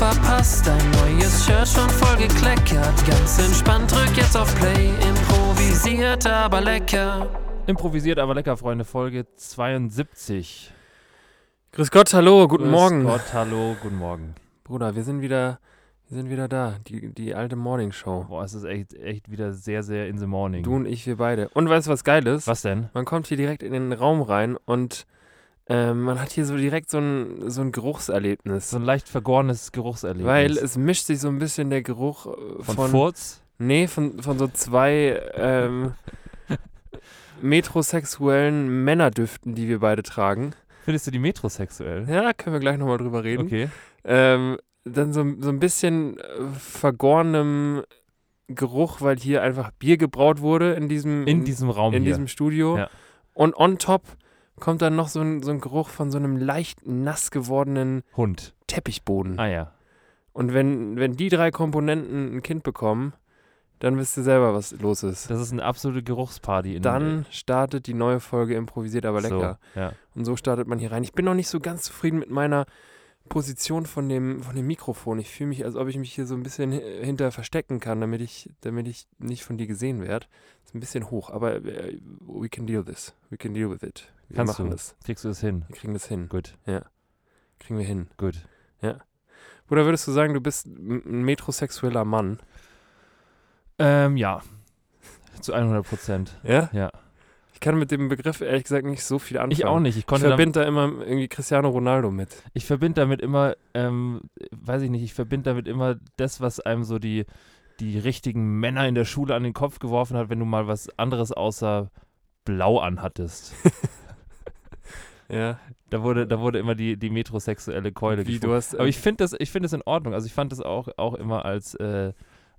Verpasst, dein neues Shirt schon voll gekleckert. Ganz entspannt, drück jetzt auf Play, improvisiert aber lecker. Improvisiert aber lecker, Freunde, Folge 72. Grüß Gott, hallo, guten Grüß Morgen. Gott, hallo, guten Morgen. Bruder, wir sind wieder, wir sind wieder da, die, die alte Morning Show. Boah, es ist echt, echt wieder sehr, sehr in the morning. Du und ich, wir beide. Und weißt du, was geil ist? Was denn? Man kommt hier direkt in den Raum rein und ähm, man hat hier so direkt so ein, so ein Geruchserlebnis. So ein leicht vergorenes Geruchserlebnis. weil es mischt sich so ein bisschen der Geruch äh, von, von, Furz? nee, von, von so zwei ähm, metrosexuellen Männerdüften, die wir beide tragen. Findest du die metrosexuell? Ja, können wir gleich nochmal drüber reden. Okay. Ähm, dann so, so ein bisschen äh, vergorenem Geruch, weil hier einfach Bier gebraut wurde in diesem, In diesem Raum in hier. diesem Studio. Ja. Und on top kommt dann noch so ein, so ein Geruch von so einem leicht nass gewordenen Hund. Teppichboden. Ah ja. Und wenn, wenn die drei Komponenten ein Kind bekommen, dann wisst ihr selber, was los ist. Das ist eine absolute Geruchsparty. In, Dann startet die neue Folge Improvisiert aber lecker. So, ja. Und so startet man hier rein. Ich bin noch nicht so ganz zufrieden mit meiner Position von dem, von dem Mikrofon. Ich fühle mich, als ob ich mich hier so ein bisschen hi- hinter verstecken kann, damit ich, damit ich nicht von dir gesehen werde. Ist ein bisschen hoch, aber äh, we can deal this. We can deal with it. Wir Kannst machen du. das. Kriegst du das hin? Wir kriegen das hin. Gut, Kriegen wir hin. gut. Oder würdest du sagen, du bist ein metrosexueller Mann? Ähm, ja. Zu 100 Prozent. Ja? Ja. Ich kann mit dem Begriff ehrlich gesagt nicht so viel anfangen. Ich auch nicht. Ich Ich verbinde da immer irgendwie Cristiano Ronaldo mit. ich verbinde damit immer, ähm, weiß ich nicht, ich verbinde damit immer das, was einem so die, die richtigen Männer in der Schule an den Kopf geworfen hat, wenn du mal was anderes außer Blau anhattest. Ja. Da wurde, da wurde immer die, die metrosexuelle Keule Wie du hast. Aber ich finde das, ich finde das in Ordnung. Also ich fand das auch, auch immer als äh,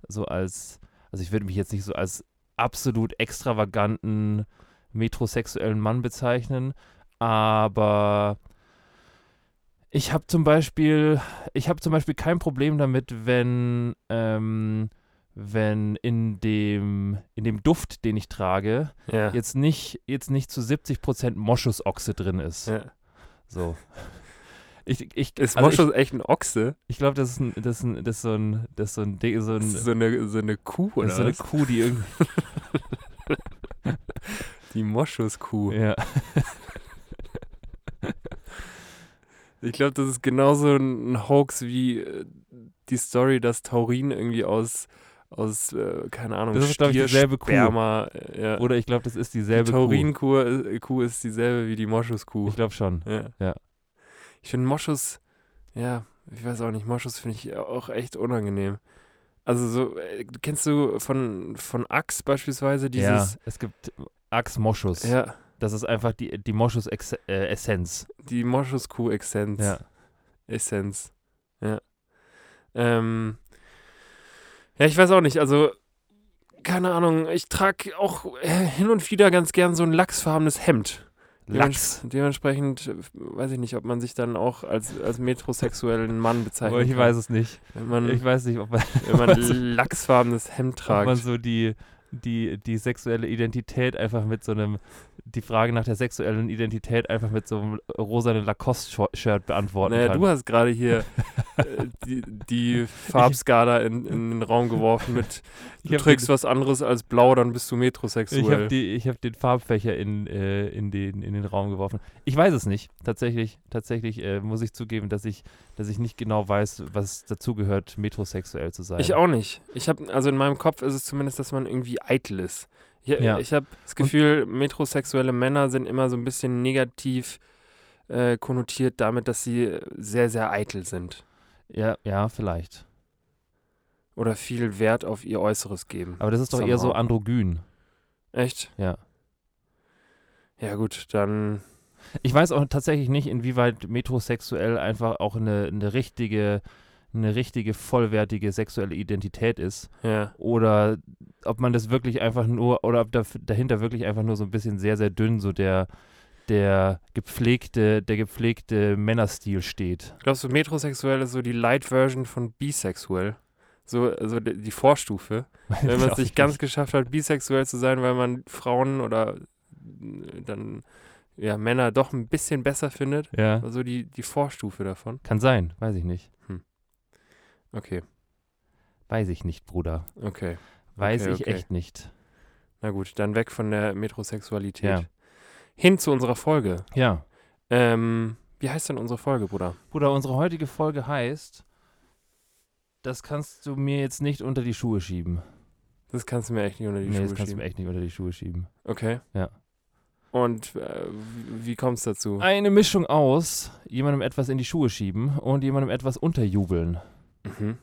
so als, also ich würde mich jetzt nicht so als absolut extravaganten metrosexuellen Mann bezeichnen, aber ich habe zum Beispiel, ich habe zum Beispiel kein Problem damit, wenn, ähm, wenn in dem, in dem Duft, den ich trage, ja. jetzt nicht, jetzt nicht zu 70% Moschusochse drin ist. ja. So. Ich, ich, Ist also Moschus echt ein Ochse? ich, ich glaube, das ist ein, das ist ein, das ist so ein, das ist so ein, Ding- so ein, so eine, so eine Kuh oder das ist so eine was? Kuh, die irgendwie, Die Moschuskuh. ja. Ich glaube, das ist genauso ein Hoax wie äh, die Story, dass Taurin irgendwie aus, aus äh, keine Ahnung, Das ist, glaub ich, dieselbe Kuh. Sperma, äh, ja. Oder ich glaube, das ist die dieselbe Kuh. Taurinkuh äh, Kuh ist dieselbe wie die Moschuskuh. Ich glaube schon. Ja. Ja. Ich finde Moschus, ja, ich weiß auch nicht, Moschus finde ich auch echt unangenehm. Also so, äh, kennst du von, von Axe beispielsweise ja, dieses, es gibt Ax Moschus. ja, Das ist einfach die, die Moschus-Essenz. die Moschuskuh-Essenz. ja. Essenz. Ja. Ähm, ja, ich weiß auch nicht, also keine Ahnung, ich trage auch äh, hin und wieder ganz gern so ein lachsfarbenes Hemd. Lachs. Dements dementsprechend äh, weiß ich nicht, ob man sich dann auch als, als metrosexuellen Mann bezeichnet. Aber ich weiß es nicht. Man, Ich weiß nicht, ob man, wenn man lachsfarbenes Hemd ob man tragt. so die, die, die sexuelle Identität einfach mit so einem, die Frage nach der sexuellen Identität einfach mit so einem rosanen Lacoste-Shirt beantworten Naja, kann. du hast gerade hier äh, die, die Farbskala in, in den Raum geworfen mit du trägst den- was anderes als blau, dann bist du metrosexuell. Ich habe hab den Farbfächer in, äh, in, den, in den Raum geworfen. Ich weiß es nicht. Tatsächlich, tatsächlich äh, muss ich zugeben, dass ich, dass ich nicht genau weiß, was dazugehört, metrosexuell zu sein. Ich auch nicht. Ich habe, also in meinem Kopf ist es zumindest, dass man irgendwie eitel ist. Ich, Ja. ich habe das Gefühl, metrosexuelle Männer sind immer so ein bisschen negativ äh, konnotiert damit, dass sie sehr, sehr eitel sind. Ja, ja, vielleicht. Oder viel Wert auf ihr Äußeres geben. Aber das ist doch eher so Somehow. androgyn. Echt? Ja. Ja, gut, dann. Ich weiß auch tatsächlich nicht, inwieweit metrosexuell einfach auch eine, eine richtige, eine richtige, vollwertige sexuelle Identität ist. Ja. Oder ob man das wirklich einfach nur, oder ob da, dahinter wirklich einfach nur so ein bisschen sehr, sehr dünn so der, der gepflegte, der gepflegte Männerstil steht. Glaubst du, metrosexuell ist so die Light-Version von bisexuell? So also die Vorstufe. Wenn man es sich ganz geschafft hat, bisexuell zu sein, weil man Frauen oder äh, dann ja, Männer doch ein bisschen besser findet. Ja, Also die, die Vorstufe davon. kann sein, weiß ich nicht. Okay, Weiß ich nicht, Bruder. okay. Weiß Okay, ich okay. echt nicht. Na gut, dann weg von der Metrosexualität. Ja. Hin zu unserer Folge. Ja. Ähm, wie heißt denn unsere Folge, Bruder? Bruder, unsere heutige Folge heißt, das kannst du mir jetzt nicht unter die Schuhe schieben. Das kannst du mir echt nicht unter die nee, Schuhe das kannst du schieben. mir echt nicht unter die Schuhe schieben. Okay. Ja. Und äh, wie- kommt es dazu? Eine Mischung aus jemandem etwas in die Schuhe schieben und jemandem etwas unterjubeln. Mhm.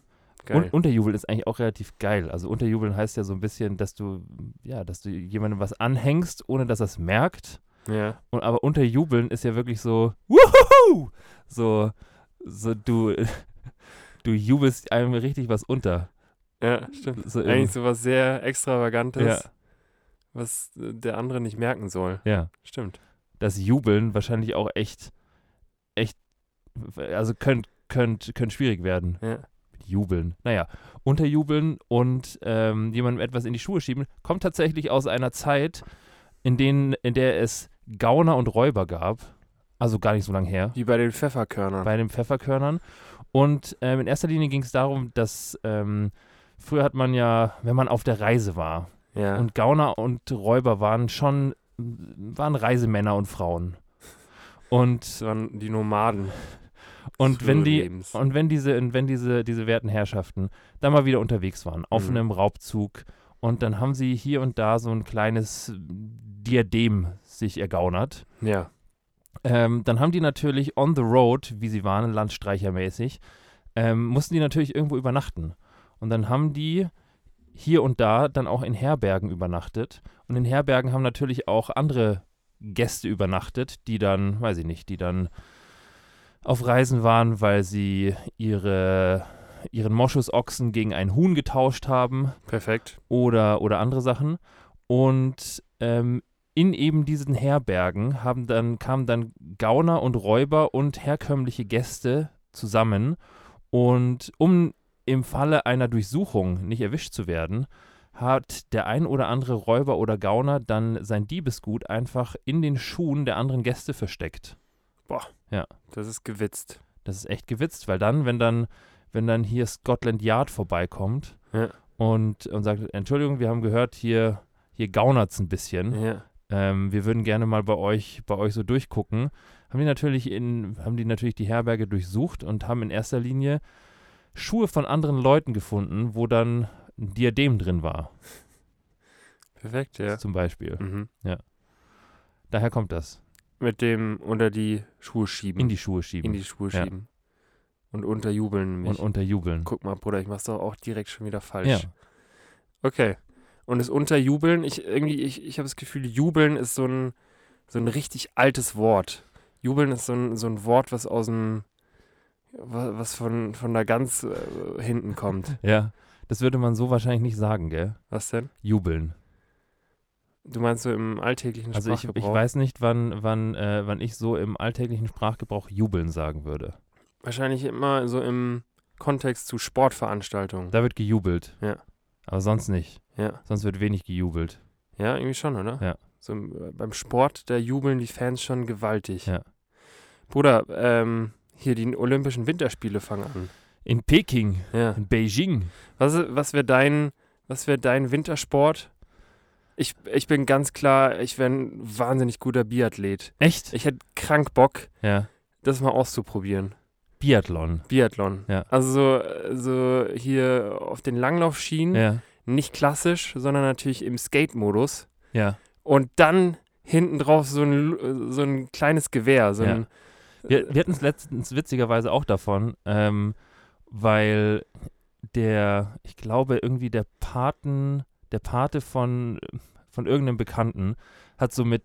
Und unterjubeln ist eigentlich auch relativ geil. Also unterjubeln heißt ja so ein bisschen, dass du, ja, dass du jemandem was anhängst, ohne dass er es merkt. ja. Und, aber unterjubeln ist ja wirklich so, wuhu! So, so du, du jubelst einem richtig was unter. ja, stimmt. So Eigentlich so was sehr Extravagantes, Ja. Was äh, der andere nicht merken soll. Ja. Stimmt. Das Jubeln wahrscheinlich auch echt, echt, also könnte könnt, könnt schwierig werden. Ja. Jubeln. Naja, unterjubeln und ähm, jemandem etwas in die Schuhe schieben, kommt tatsächlich aus einer Zeit, in, denen, in der es Gauner und Räuber gab. Also gar nicht so lange her. Wie bei den Pfefferkörnern. bei den Pfefferkörnern. Und ähm, in erster Linie ging es darum, dass ähm, früher hat man ja, wenn man auf der Reise war, ja. und Gauner und Räuber waren schon, waren Reisemänner und Frauen. Und, das waren die Nomaden. und wenn die, Lebens. und wenn diese, und wenn diese, diese werten Herrschaften da mal wieder unterwegs waren, auf Mhm. einem Raubzug, und dann haben sie hier und da so ein kleines Diadem sich ergaunert. Ja. Ähm, dann haben die natürlich on the road, wie sie waren, landstreichermäßig, ähm, mussten die natürlich irgendwo übernachten. Und dann haben die hier und da dann auch in Herbergen übernachtet. Und in Herbergen haben natürlich auch andere Gäste übernachtet, die dann, weiß ich nicht, die dann auf Reisen waren, weil sie ihre, ihren Moschusochsen gegen ein Huhn getauscht haben Perfekt. oder, oder andere Sachen. Und ähm, in eben diesen Herbergen haben dann, kamen dann Gauner und Räuber und herkömmliche Gäste zusammen. Und um im Falle einer Durchsuchung nicht erwischt zu werden, hat der ein oder andere Räuber oder Gauner dann sein Diebesgut einfach in den Schuhen der anderen Gäste versteckt. Das ist gewitzt. Das ist echt gewitzt, weil dann, wenn dann, wenn dann hier Scotland Yard vorbeikommt Ja. und, und sagt, Entschuldigung, wir haben gehört, hier, hier gaunert's ein bisschen. Ja. Ähm, wir würden gerne mal bei euch, bei euch so durchgucken. Haben die natürlich in, haben die natürlich die Herberge durchsucht und haben in erster Linie Schuhe von anderen Leuten gefunden, wo dann ein Diadem drin war, Perfekt, ja. zum Beispiel. Mhm. Daher kommt das. Mit dem unter die Schuhe schieben. In die Schuhe schieben In die Schuhe Ja. schieben. Und unterjubeln mich. und unterjubeln. Guck mal, Bruder, ich mach's doch auch direkt schon wieder falsch. Ja, Okay. Und das Unterjubeln, ich irgendwie, ich, ich habe das Gefühl, Jubeln ist so ein, so ein richtig altes Wort. Jubeln ist so ein, so ein Wort, was aus dem, was von, von da ganz äh, hinten kommt. ja. Das würde man so wahrscheinlich nicht sagen, gell? Was denn? Jubeln. Du meinst so im alltäglichen Also ich, ich Sprachgebrauch? weiß nicht, wann, wann, äh, wann ich so im alltäglichen Sprachgebrauch jubeln sagen würde. Wahrscheinlich immer so im Kontext zu Sportveranstaltungen. Da wird gejubelt. Ja. Aber sonst nicht. Ja. Sonst wird wenig gejubelt. Ja, irgendwie schon, oder? Ja. So im, äh, beim Sport, da jubeln die Fans schon gewaltig. Ja. Bruder, ähm, hier die Olympischen Winterspiele fangen an. In Peking, Ja. in Beijing. Was, was wäre dein, was wär dein Wintersport? Ich, ich bin ganz klar, ich wäre ein wahnsinnig guter Biathlet. Echt? Ich hätte krank Bock, Ja. das mal auszuprobieren. Biathlon. Biathlon. Ja. Also so, so hier auf den Langlaufschienen, Ja. nicht klassisch, sondern natürlich im Skate-Modus. Ja. Und dann hinten drauf so ein, so ein kleines Gewehr. So Ja. Wir, wir hatten es letztens witzigerweise auch davon, ähm, weil der, ich glaube, irgendwie der Paten, der Pate von, von irgendeinem Bekannten hat so mit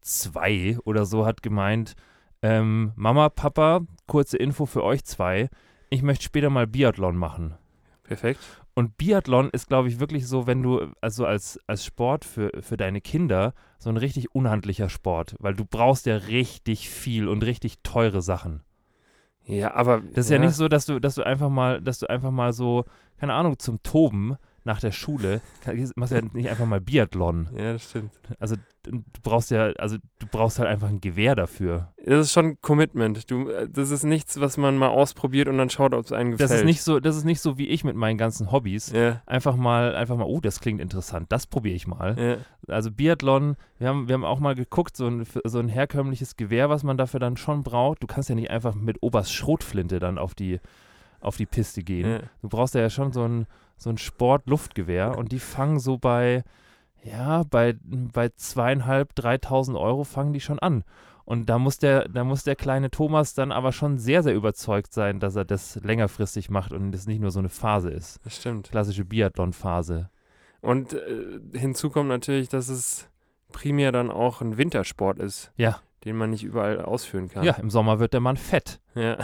zwei oder so hat gemeint, ähm, Mama, Papa, kurze Info für euch zwei, ich möchte später mal Biathlon machen. Perfekt. Und Biathlon ist, glaube ich, wirklich so, wenn du, also als, als Sport für, für deine Kinder, so ein richtig unhandlicher Sport, weil du brauchst ja richtig viel und richtig teure Sachen. Ja, aber. Das ist ja, nicht so, dass du, dass du einfach mal, dass du einfach mal so, keine Ahnung, zum Toben nach der Schule, kann- machst ja nicht einfach mal Biathlon. Ja, das stimmt. Also du brauchst ja, also du brauchst halt einfach ein Gewehr dafür. Das ist schon Commitment. Du, äh, das ist nichts, was man mal ausprobiert und dann schaut, ob es einem gefällt. Das ist nicht so, das ist nicht so wie ich mit meinen ganzen Hobbys. Ja, Einfach mal, einfach mal, oh, das klingt interessant, das probiere ich mal. ja. Also Biathlon, wir haben, wir haben auch mal geguckt, so ein, so ein herkömmliches Gewehr, was man dafür dann schon braucht. Du kannst ja nicht einfach mit Oberst Schrotflinte dann auf die, auf die Piste gehen. ja. Du brauchst ja schon so ein, so ein Sport-Luftgewehr und die fangen so bei, ja, bei, bei zweieinhalb, dreitausend Euro fangen die schon an. Und da muss der, da muss der kleine Thomas dann aber schon sehr, sehr überzeugt sein, dass er das längerfristig macht und das nicht nur so eine Phase ist. Das stimmt. Klassische Biathlon-Phase. Und äh, hinzu kommt natürlich, dass es primär dann auch ein Wintersport ist. Ja. Den man nicht überall ausführen kann. Ja, im Sommer wird der Mann fett. ja.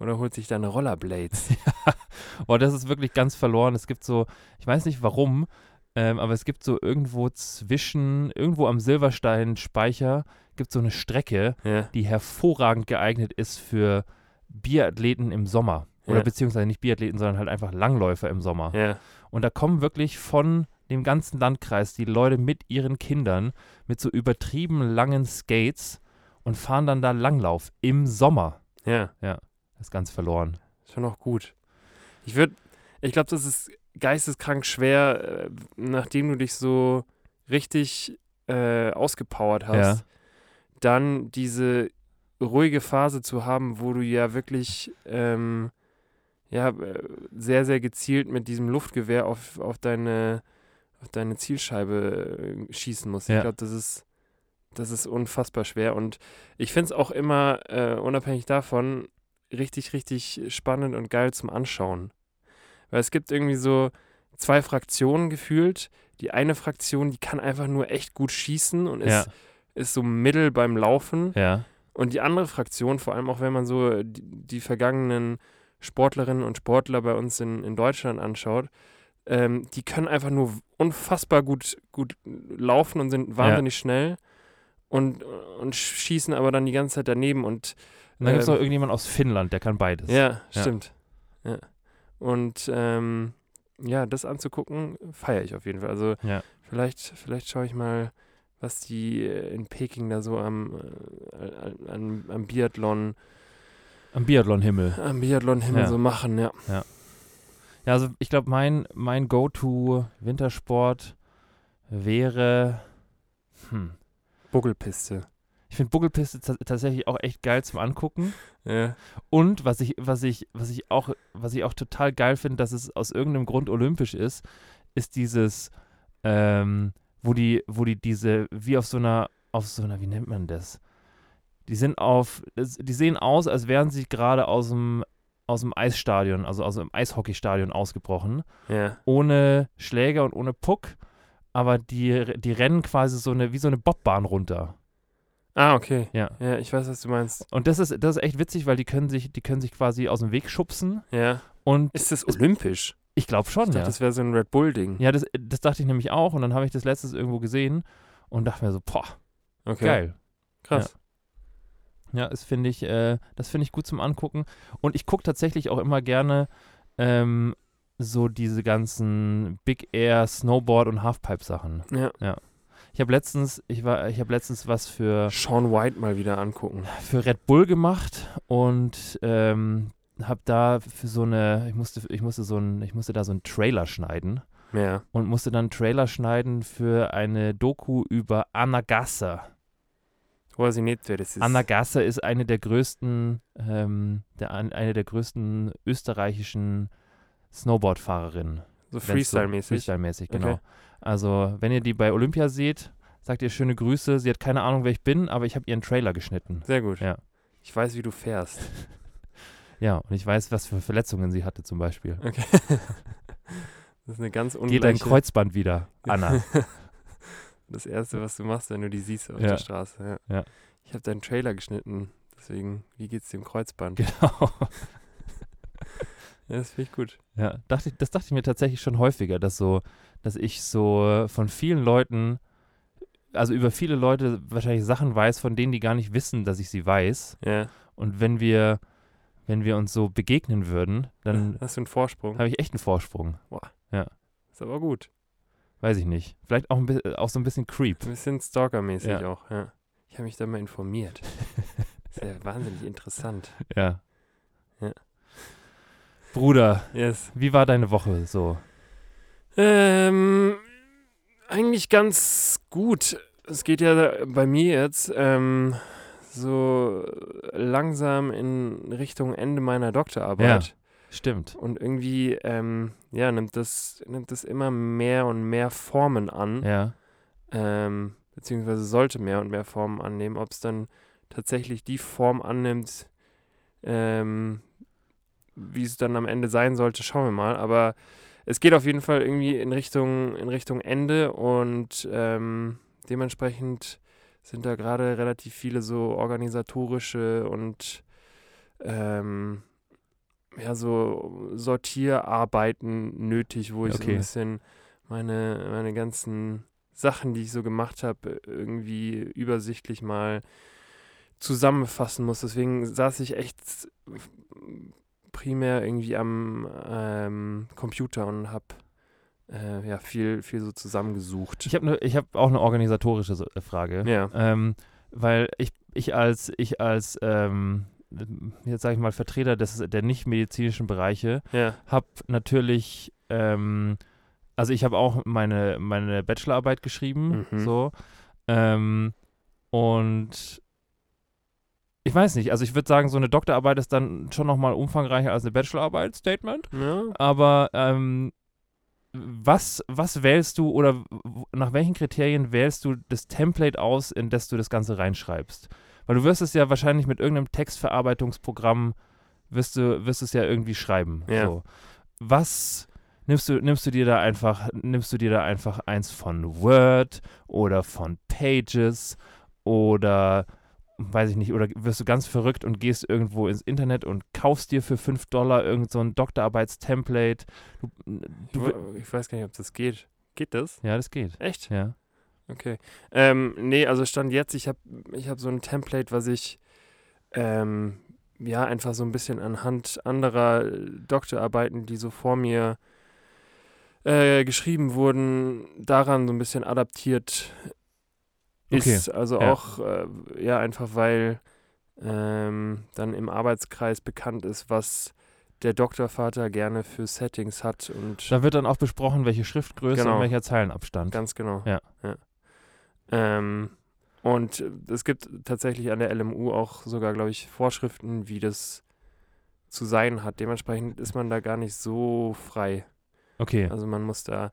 Oder holt sich dann Rollerblades. Boah, das ist wirklich ganz verloren. Es gibt so, ich weiß nicht warum, ähm, aber es gibt so irgendwo zwischen, irgendwo am Silberstein-Speicher, gibt so eine Strecke, ja. die hervorragend geeignet ist für Biathleten im Sommer. Oder Ja. beziehungsweise nicht Biathleten, sondern halt einfach Langläufer im Sommer. Ja. Und da kommen wirklich von dem ganzen Landkreis die Leute mit ihren Kindern mit so übertrieben langen Skates und fahren dann da Langlauf im Sommer. Ja. Das ist ganz verloren. Schon auch gut. Ich würde, ich glaube, das ist geisteskrank schwer, äh, nachdem du dich so richtig äh, ausgepowert hast, Ja. dann diese ruhige Phase zu haben, wo du ja wirklich ähm, ja, äh, sehr, sehr gezielt mit diesem Luftgewehr auf, auf, deine, auf deine Zielscheibe äh, schießen musst. Ja. Ich glaube, das ist, das ist unfassbar schwer. Und ich finde es auch immer, äh, unabhängig davon, richtig, richtig spannend und geil zum Anschauen. Weil es gibt irgendwie so zwei Fraktionen gefühlt. Die eine Fraktion, die kann einfach nur echt gut schießen und Ja. ist, ist so mittel beim Laufen. Ja. Und die andere Fraktion, vor allem auch wenn man so die, die vergangenen Sportlerinnen und Sportler bei uns in, in Deutschland anschaut, ähm, die können einfach nur unfassbar gut, gut laufen und sind wahnsinnig schnell und, und schießen aber dann die ganze Zeit daneben. Und Und dann gibt es noch Ähm, irgendjemand aus Finnland, der kann beides. ja, Ja. stimmt. Ja. Und ähm, ja, das anzugucken, feiere ich auf jeden Fall. Also Ja. vielleicht, vielleicht schaue ich mal, was die in Peking da so am, äh, am, am Biathlon, Am Biathlon-Himmel. am Biathlon-Himmel Ja. so machen, ja. Ja, also ich glaube, mein, mein Go-To-Wintersport wäre. Hm. Buckelpiste. Ich finde Buckelpiste ta- tatsächlich auch echt geil zum Angucken. Ja. Und was ich, was ich, was ich auch, was ich auch total geil finde, dass es aus irgendeinem Grund olympisch ist, ist dieses, ähm, wo die, wo die diese, wie auf so einer, auf so einer, wie nennt man das? Die sind auf, die sehen aus, als wären sie gerade aus dem, aus dem Eisstadion, also aus dem Eishockeystadion ausgebrochen, Ja. ohne Schläger und ohne Puck, aber die, die rennen quasi so eine, wie so eine Bobbahn runter. Ah, okay. Ja. Ja, ich weiß, was du meinst. Und das ist, das ist echt witzig, weil die können sich, die können sich quasi aus dem Weg schubsen Ja. und Ist das Ist- olympisch? ich glaube schon, Ich dachte, ja. das wäre so ein Red Bull-Ding. Ja, das, das dachte ich nämlich auch und dann habe ich das letztes irgendwo gesehen und dachte mir so, boah, Okay. geil. Krass. Ja, das finde ich, äh, das finde ich gut zum Angucken. Und ich gucke tatsächlich auch immer gerne ähm, so diese ganzen Big Air, Snowboard und Halfpipe-Sachen. Ja. Ich habe letztens, ich war, ich habe letztens was für, Sean White mal wieder angucken. für Red Bull gemacht und ähm, habe da für so eine, ich musste, ich musste so ein, ich musste da so einen Trailer schneiden Ja. und musste dann einen Trailer schneiden für eine Doku über Anagasa. Weiß ich nicht, wer das ist. Anagasa ist eine der größten, ähm, der, eine der größten österreichischen Snowboardfahrerinnen. so- Freestyle-mäßig. Freestyle-mäßig, genau. Okay. Also, wenn ihr die bei Olympia seht, sagt ihr schöne Grüße. Sie hat keine Ahnung, wer ich bin, aber ich habe ihren Trailer geschnitten. Sehr gut. Ja. Ich weiß, wie du fährst. Ja, und ich weiß, was für Verletzungen sie hatte zum Beispiel. Okay. Das ist eine ganz ungleiche... Geht dein Kreuzband wieder, Anna. Das Erste, was du machst, wenn du die siehst auf Ja. der Straße. Ja. Ja. Ich habe deinen Trailer geschnitten. Deswegen, wie geht's dem Kreuzband? genau. Ja, das finde ich gut. Ja, dachte ich, das dachte ich mir tatsächlich schon häufiger, dass so, dass ich so von vielen Leuten, also über viele Leute wahrscheinlich Sachen weiß, von denen die gar nicht wissen, dass ich sie weiß. Ja. Und wenn wir, wenn wir uns so begegnen würden, dann Hast du einen Vorsprung? habe ich echt einen Vorsprung. Ist aber gut. Weiß ich nicht. Vielleicht auch, ein auch so ein bisschen Creep. Ein bisschen Stalker-mäßig Ja. auch, ja. Ich habe mich da mal informiert. Ist ja wahnsinnig interessant. Ja. Ja. Bruder, Yes. wie war deine Woche so? Ähm, eigentlich ganz gut. Es geht ja bei mir jetzt ähm, so langsam in Richtung Ende meiner Doktorarbeit. Stimmt. Und irgendwie, ähm, ja, nimmt das, nimmt das immer mehr und mehr Formen an. Ja. ähm, beziehungsweise sollte mehr und mehr Formen annehmen. Ob es dann tatsächlich die Form annimmt, ähm, wie es dann am Ende sein sollte, schauen wir mal. Aber es geht auf jeden Fall irgendwie in Richtung, in Richtung Ende und ähm, dementsprechend sind da gerade relativ viele so organisatorische und ähm, ja, so Sortierarbeiten nötig, wo ich so Okay. ein bisschen meine, meine ganzen Sachen, die ich so gemacht habe, irgendwie übersichtlich mal zusammenfassen muss. Deswegen saß ich echt primär irgendwie am ähm, Computer und habe äh, ja, viel, viel so zusammengesucht. Ich habe ne, ich hab auch eine organisatorische äh, Frage. ja, Ähm, weil ich, ich als, ich als ähm, jetzt sage ich mal, Vertreter des, der nicht-medizinischen Bereiche ja, habe natürlich, ähm, also ich habe auch meine, meine Bachelorarbeit geschrieben, Mhm. so. Ähm, und ich weiß nicht, also ich würde sagen, so eine Doktorarbeit ist dann schon nochmal umfangreicher als eine Bachelorarbeit, Statement. ja. Aber ähm, was, was wählst du oder nach welchen Kriterien wählst du das Template aus, in das du das Ganze reinschreibst? Weil du wirst es ja wahrscheinlich mit irgendeinem Textverarbeitungsprogramm, wirst du, wirst es ja irgendwie schreiben. Ja. So. Was nimmst du, nimmst du dir da einfach, nimmst du dir da einfach eins von Word oder von Pages oder weiß ich nicht, oder wirst du ganz verrückt und gehst irgendwo ins Internet und kaufst dir für 5 Dollar irgend so ein Doktorarbeitstemplate. Du, Ich, du, ich weiß gar nicht, ob das geht. Geht das? ja, das geht. Echt? Ja. Okay. Ähm, nee, also Stand jetzt, ich habe ich hab so ein Template, was ich ähm, ja einfach so ein bisschen anhand anderer Doktorarbeiten, die so vor mir äh, geschrieben wurden, daran so ein bisschen adaptiert Okay, ist. Also ja. auch, äh, ja, einfach weil ähm, dann im Arbeitskreis bekannt ist, was der Doktorvater gerne für Settings hat und Da wird dann auch besprochen, welche Schriftgröße Genau. und welcher Zeilenabstand. Ganz genau. Ja. Ähm, und es gibt tatsächlich an der LMU auch sogar, glaube ich, Vorschriften, wie das zu sein hat. Dementsprechend ist man da gar nicht so frei. Okay. Also man muss da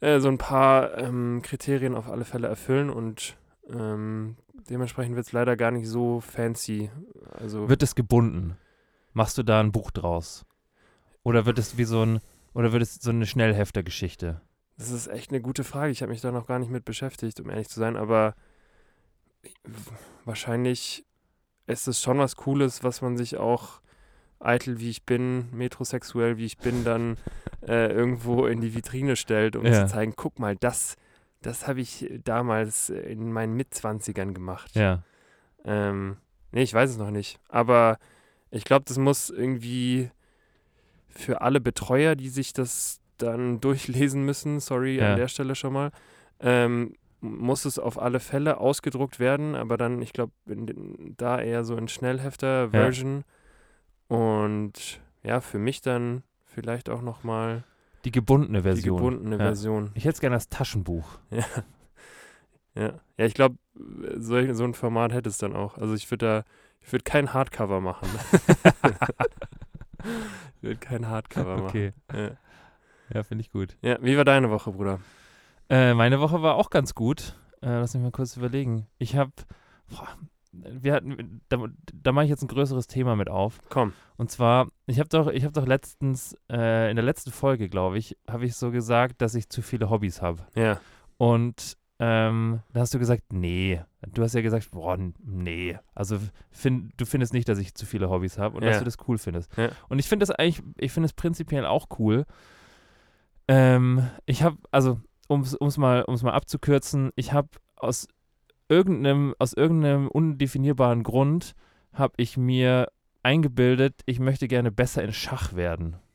äh, so ein paar ähm, Kriterien auf alle Fälle erfüllen und ähm, dementsprechend wird es leider gar nicht so fancy. Also Wird es gebunden? Machst du da ein Buch draus? Oder wird es wie so ein, oder wird es so eine Schnellheftergeschichte? Das ist echt eine gute Frage. Ich habe mich da noch gar nicht mit beschäftigt, um ehrlich zu sein, aber wahrscheinlich ist es schon was Cooles, was man sich auch eitel wie ich bin, metrosexuell wie ich bin, dann äh, irgendwo in die Vitrine stellt, um Ja. zu zeigen, guck mal, das, das habe ich damals in meinen Mitzwanzigern gemacht. Ja. Ähm, nee, ich weiß es noch nicht. Aber ich glaube, das muss irgendwie für alle Betreuer, die sich das dann durchlesen müssen, sorry Ja. an der Stelle schon mal, ähm, muss es auf alle Fälle ausgedruckt werden, aber dann, ich glaube, da eher so in Schnellhefter-Version. Und ja, für mich dann vielleicht auch nochmal Die gebundene die Version. gebundene Ja. Version. Ich hätte es gerne als Taschenbuch. Ja. Ja, ja ich glaube, so, so ein Format hätte es dann auch. Also ich würde da, ich würde kein Hardcover machen. ich würde kein Hardcover Okay. machen. Ja. Ja, finde ich gut. ja, wie war deine Woche, Bruder? Äh, meine Woche war auch ganz gut. Äh, lass mich mal kurz überlegen. Ich habe, wir hatten, da, da mache ich jetzt ein größeres Thema mit auf. Komm. Und zwar, ich habe doch, ich habe doch letztens, äh, in der letzten Folge, glaube ich, habe ich so gesagt, dass ich zu viele Hobbys habe. Ja, Und ähm, da hast du gesagt, nee. Du hast ja gesagt, boah, nee. Also find, du findest nicht, dass ich zu viele Hobbys habe und dass Ja. du das cool findest. Ja. Und ich finde das eigentlich, ich finde es prinzipiell auch cool. Ähm, ich habe, also, um es mal, um's mal abzukürzen, ich habe aus irgendeinem, aus irgendeinem undefinierbaren Grund, habe ich mir eingebildet, ich möchte gerne besser in Schach werden.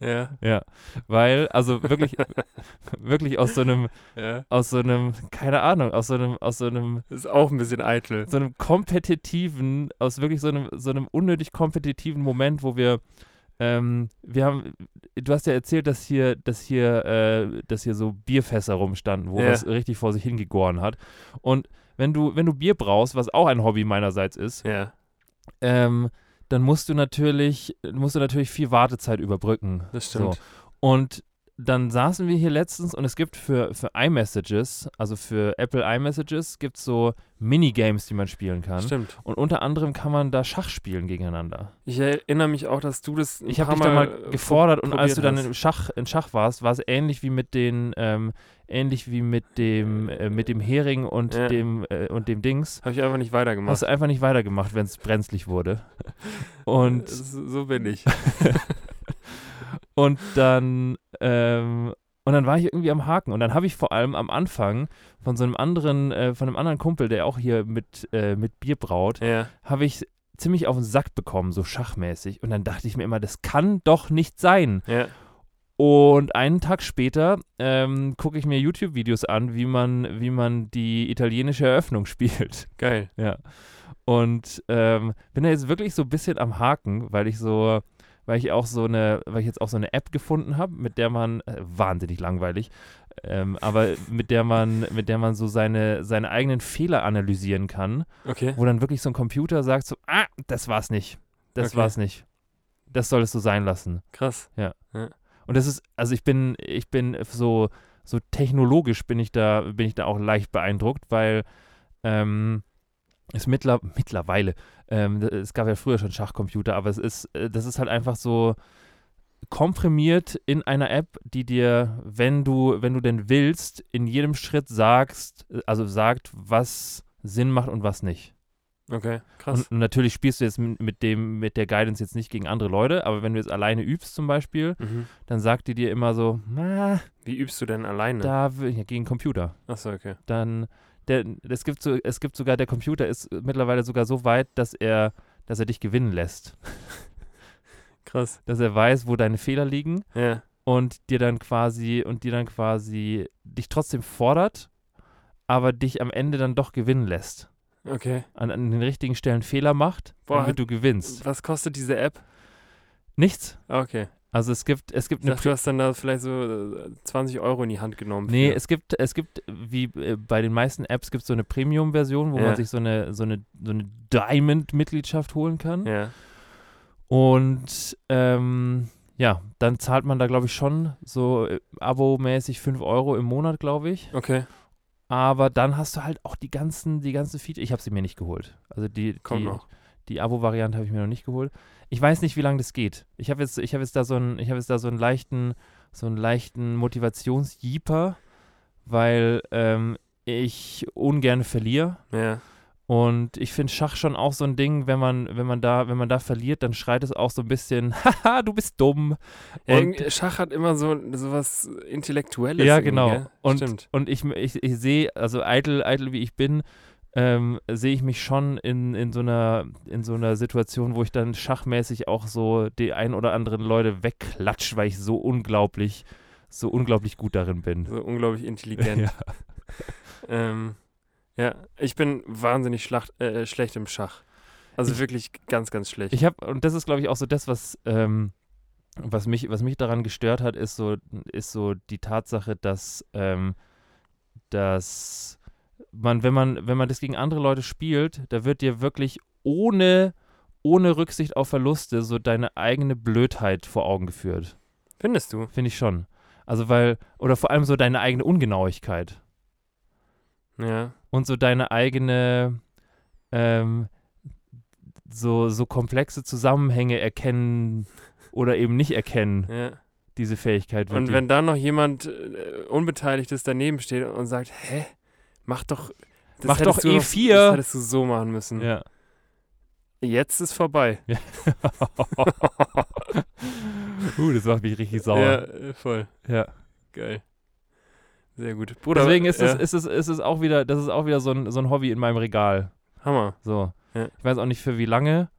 Ja. Ja, weil, also wirklich, wirklich aus so einem, Ja. aus so einem, keine Ahnung, aus so einem, aus so einem, Ist auch ein bisschen eitel. so einem kompetitiven, aus wirklich so einem, so einem unnötig kompetitiven Moment, wo wir, ähm, wir haben, du hast ja erzählt, dass hier, dass hier, äh, dass hier so Bierfässer rumstanden, wo Ja. was richtig vor sich hingegoren hat. Und wenn du, wenn du Bier brauchst, was auch ein Hobby meinerseits ist, Ja, ähm, dann musst du natürlich, musst du natürlich viel Wartezeit überbrücken. das stimmt. So. Und dann saßen wir hier letztens und es gibt für, für iMessages, also für Apple iMessages, gibt es so Minigames, die man spielen kann. Stimmt. Und unter anderem kann man da Schach spielen gegeneinander. Ich erinnere mich auch, dass du das. Ich habe dich da mal äh, gefordert und als du dann in Schach, in Schach warst, war es ähnlich wie mit den, ähm, ähnlich wie mit dem, äh, mit dem Hering und Ja. dem äh, und dem Dings. Habe ich einfach nicht weitergemacht. Hast du einfach nicht weitergemacht, wenn es brenzlig wurde. Und so bin ich. Und dann, ähm, und dann war ich irgendwie am Haken. Und dann habe ich vor allem am Anfang von so einem anderen, äh, von einem anderen Kumpel, der auch hier mit, äh, mit Bier braut, ja. habe ich ziemlich auf den Sack bekommen, so schachmäßig. Und dann dachte ich mir immer, das kann doch nicht sein. Ja. Und einen Tag später ähm, gucke ich mir YouTube-Videos an, wie man, wie man die italienische Eröffnung spielt. Geil. Ja. Und ähm, bin da jetzt wirklich so ein bisschen am Haken, weil ich so, weil ich auch so eine, weil ich jetzt auch so eine App gefunden habe, mit der man, äh, wahnsinnig langweilig, ähm, aber mit der man, mit der man so seine, seine eigenen Fehler analysieren kann, Okay. wo dann wirklich so ein Computer sagt so, ah, das war's nicht. Das Okay. war's nicht. Das soll es so sein lassen. Krass. Und das ist, also ich bin, ich bin so, so technologisch bin ich da, bin ich da auch leicht beeindruckt, weil ähm, es mittler, mittlerweile, ähm, es gab ja früher schon Schachcomputer, aber es ist, äh, das ist halt einfach so komprimiert in einer App, die dir, wenn du, wenn du denn willst, in jedem Schritt sagst, äh, also sagt, was Sinn macht und was nicht. Okay. Krass. Und natürlich spielst du jetzt mit, dem, mit der Guidance jetzt nicht gegen andere Leute, aber wenn du jetzt alleine übst zum Beispiel, mhm. dann sagt die dir immer so, na, Wie übst du denn alleine? da ja, gegen Computer. Achso, okay. Dann, der, es gibt so, es gibt sogar, der Computer ist mittlerweile sogar so weit, dass er, dass er dich gewinnen lässt. Krass. Dass er weiß, wo deine Fehler liegen Ja. und dir dann quasi, und dir dann quasi dich trotzdem fordert, aber dich am Ende dann doch gewinnen lässt. Okay. An, an den richtigen Stellen Fehler macht, Boah, damit du gewinnst. Was kostet diese App? Nichts. Ah, Okay. Also es gibt, es gibt Ich eine dachte, du hast dann da vielleicht so äh, 20 Euro in die Hand genommen. Nee, für. es gibt, es gibt, wie äh, bei den meisten Apps gibt es so eine Premium-Version, wo Ja. man sich so eine, so eine, so eine Diamond-Mitgliedschaft holen kann. Ja. Und ähm, ja, dann zahlt man da, glaube ich, schon so äh, abo-mäßig 5 Euro im Monat, glaube ich. Okay. Aber dann hast du halt auch die ganzen, die ganzen Features. Ich habe sie mir nicht geholt. Also die, Kommt die, noch. die Abo-Variante habe ich mir noch nicht geholt. Ich weiß nicht, wie lange das geht. Ich habe jetzt, ich habe jetzt da so einen, ich habe jetzt da so einen leichten, so einen leichten Motivationsjeeper, weil ähm, ich ungern verliere. Ja. Und ich finde Schach schon auch so ein Ding, wenn man, wenn man da, wenn man da verliert, dann schreit es auch so ein bisschen, haha, du bist dumm. ja Schach hat immer so, so was Intellektuelles. Ja, genau. Und, Stimmt. und ich, ich, ich sehe, also eitel, eitel wie ich bin, ähm, sehe ich mich schon in, in, so einer, in so einer Situation, wo ich dann schachmäßig auch so die ein oder anderen Leute wegklatsche, weil ich so unglaublich, so unglaublich gut darin bin. So unglaublich intelligent. Ja. Ähm, ja, ich bin wahnsinnig schlacht, äh, schlecht im Schach. Also Ich- wirklich ganz, ganz schlecht. Ich habe, und das ist, glaube ich, auch so das, was, ähm, was, mich, was mich daran gestört hat, ist so, ist so die Tatsache, dass, ähm, dass man, wenn man, wenn man das gegen andere Leute spielt, da wird dir wirklich ohne, ohne Rücksicht auf Verluste so deine eigene Blödheit vor Augen geführt. Findest du? Finde ich schon. Also weil, oder vor allem so deine eigene Ungenauigkeit. Ja. und so deine eigene ähm, so, so komplexe Zusammenhänge erkennen oder eben nicht erkennen. Ja. diese Fähigkeit Und wenn dann noch jemand äh, Unbeteiligtes daneben steht und sagt, hä, mach doch. Das Mach doch du E4. das hättest du so machen müssen. ja. Jetzt ist vorbei. uh, das macht mich richtig sauer. Ja, äh, voll. Ja. Geil. Sehr gut. Bruder, Deswegen ist, ja, es, ist, es, ist es auch wieder, das ist auch wieder so ein, so ein Hobby in meinem Regal. Hammer. So. Ja. Ich weiß auch nicht für wie lange.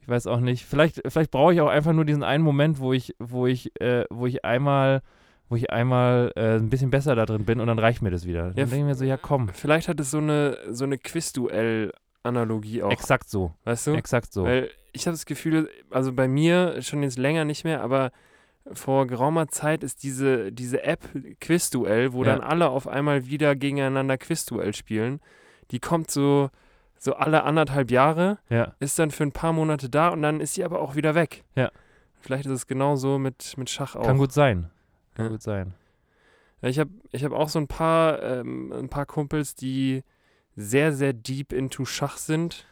Ich weiß auch nicht. Vielleicht, vielleicht brauche ich auch einfach nur diesen einen Moment, wo ich, wo ich, äh, wo ich einmal, wo ich einmal äh, ein bisschen besser da drin bin und dann reicht mir das wieder. Dann Ja, denke ich mir so, ja komm. Vielleicht hat es so eine, so eine Quiz-Duell-Analogie auch. Exakt so. weißt du? Exakt so. Weil ich habe das Gefühl, also bei mir schon jetzt länger nicht mehr, aber vor geraumer Zeit ist diese, diese App Quizduell, wo Ja. dann alle auf einmal wieder gegeneinander Quizduell spielen. Die kommt so, so alle anderthalb Jahre, ja. ist dann für ein paar Monate da und dann ist sie aber auch wieder weg. Ja. Vielleicht ist es genauso mit, mit Schach auch. Kann gut sein. Kann Ja. gut sein. Ja, ich habe ich hab auch so ein paar, ähm, ein paar Kumpels, die sehr, sehr deep into Schach sind.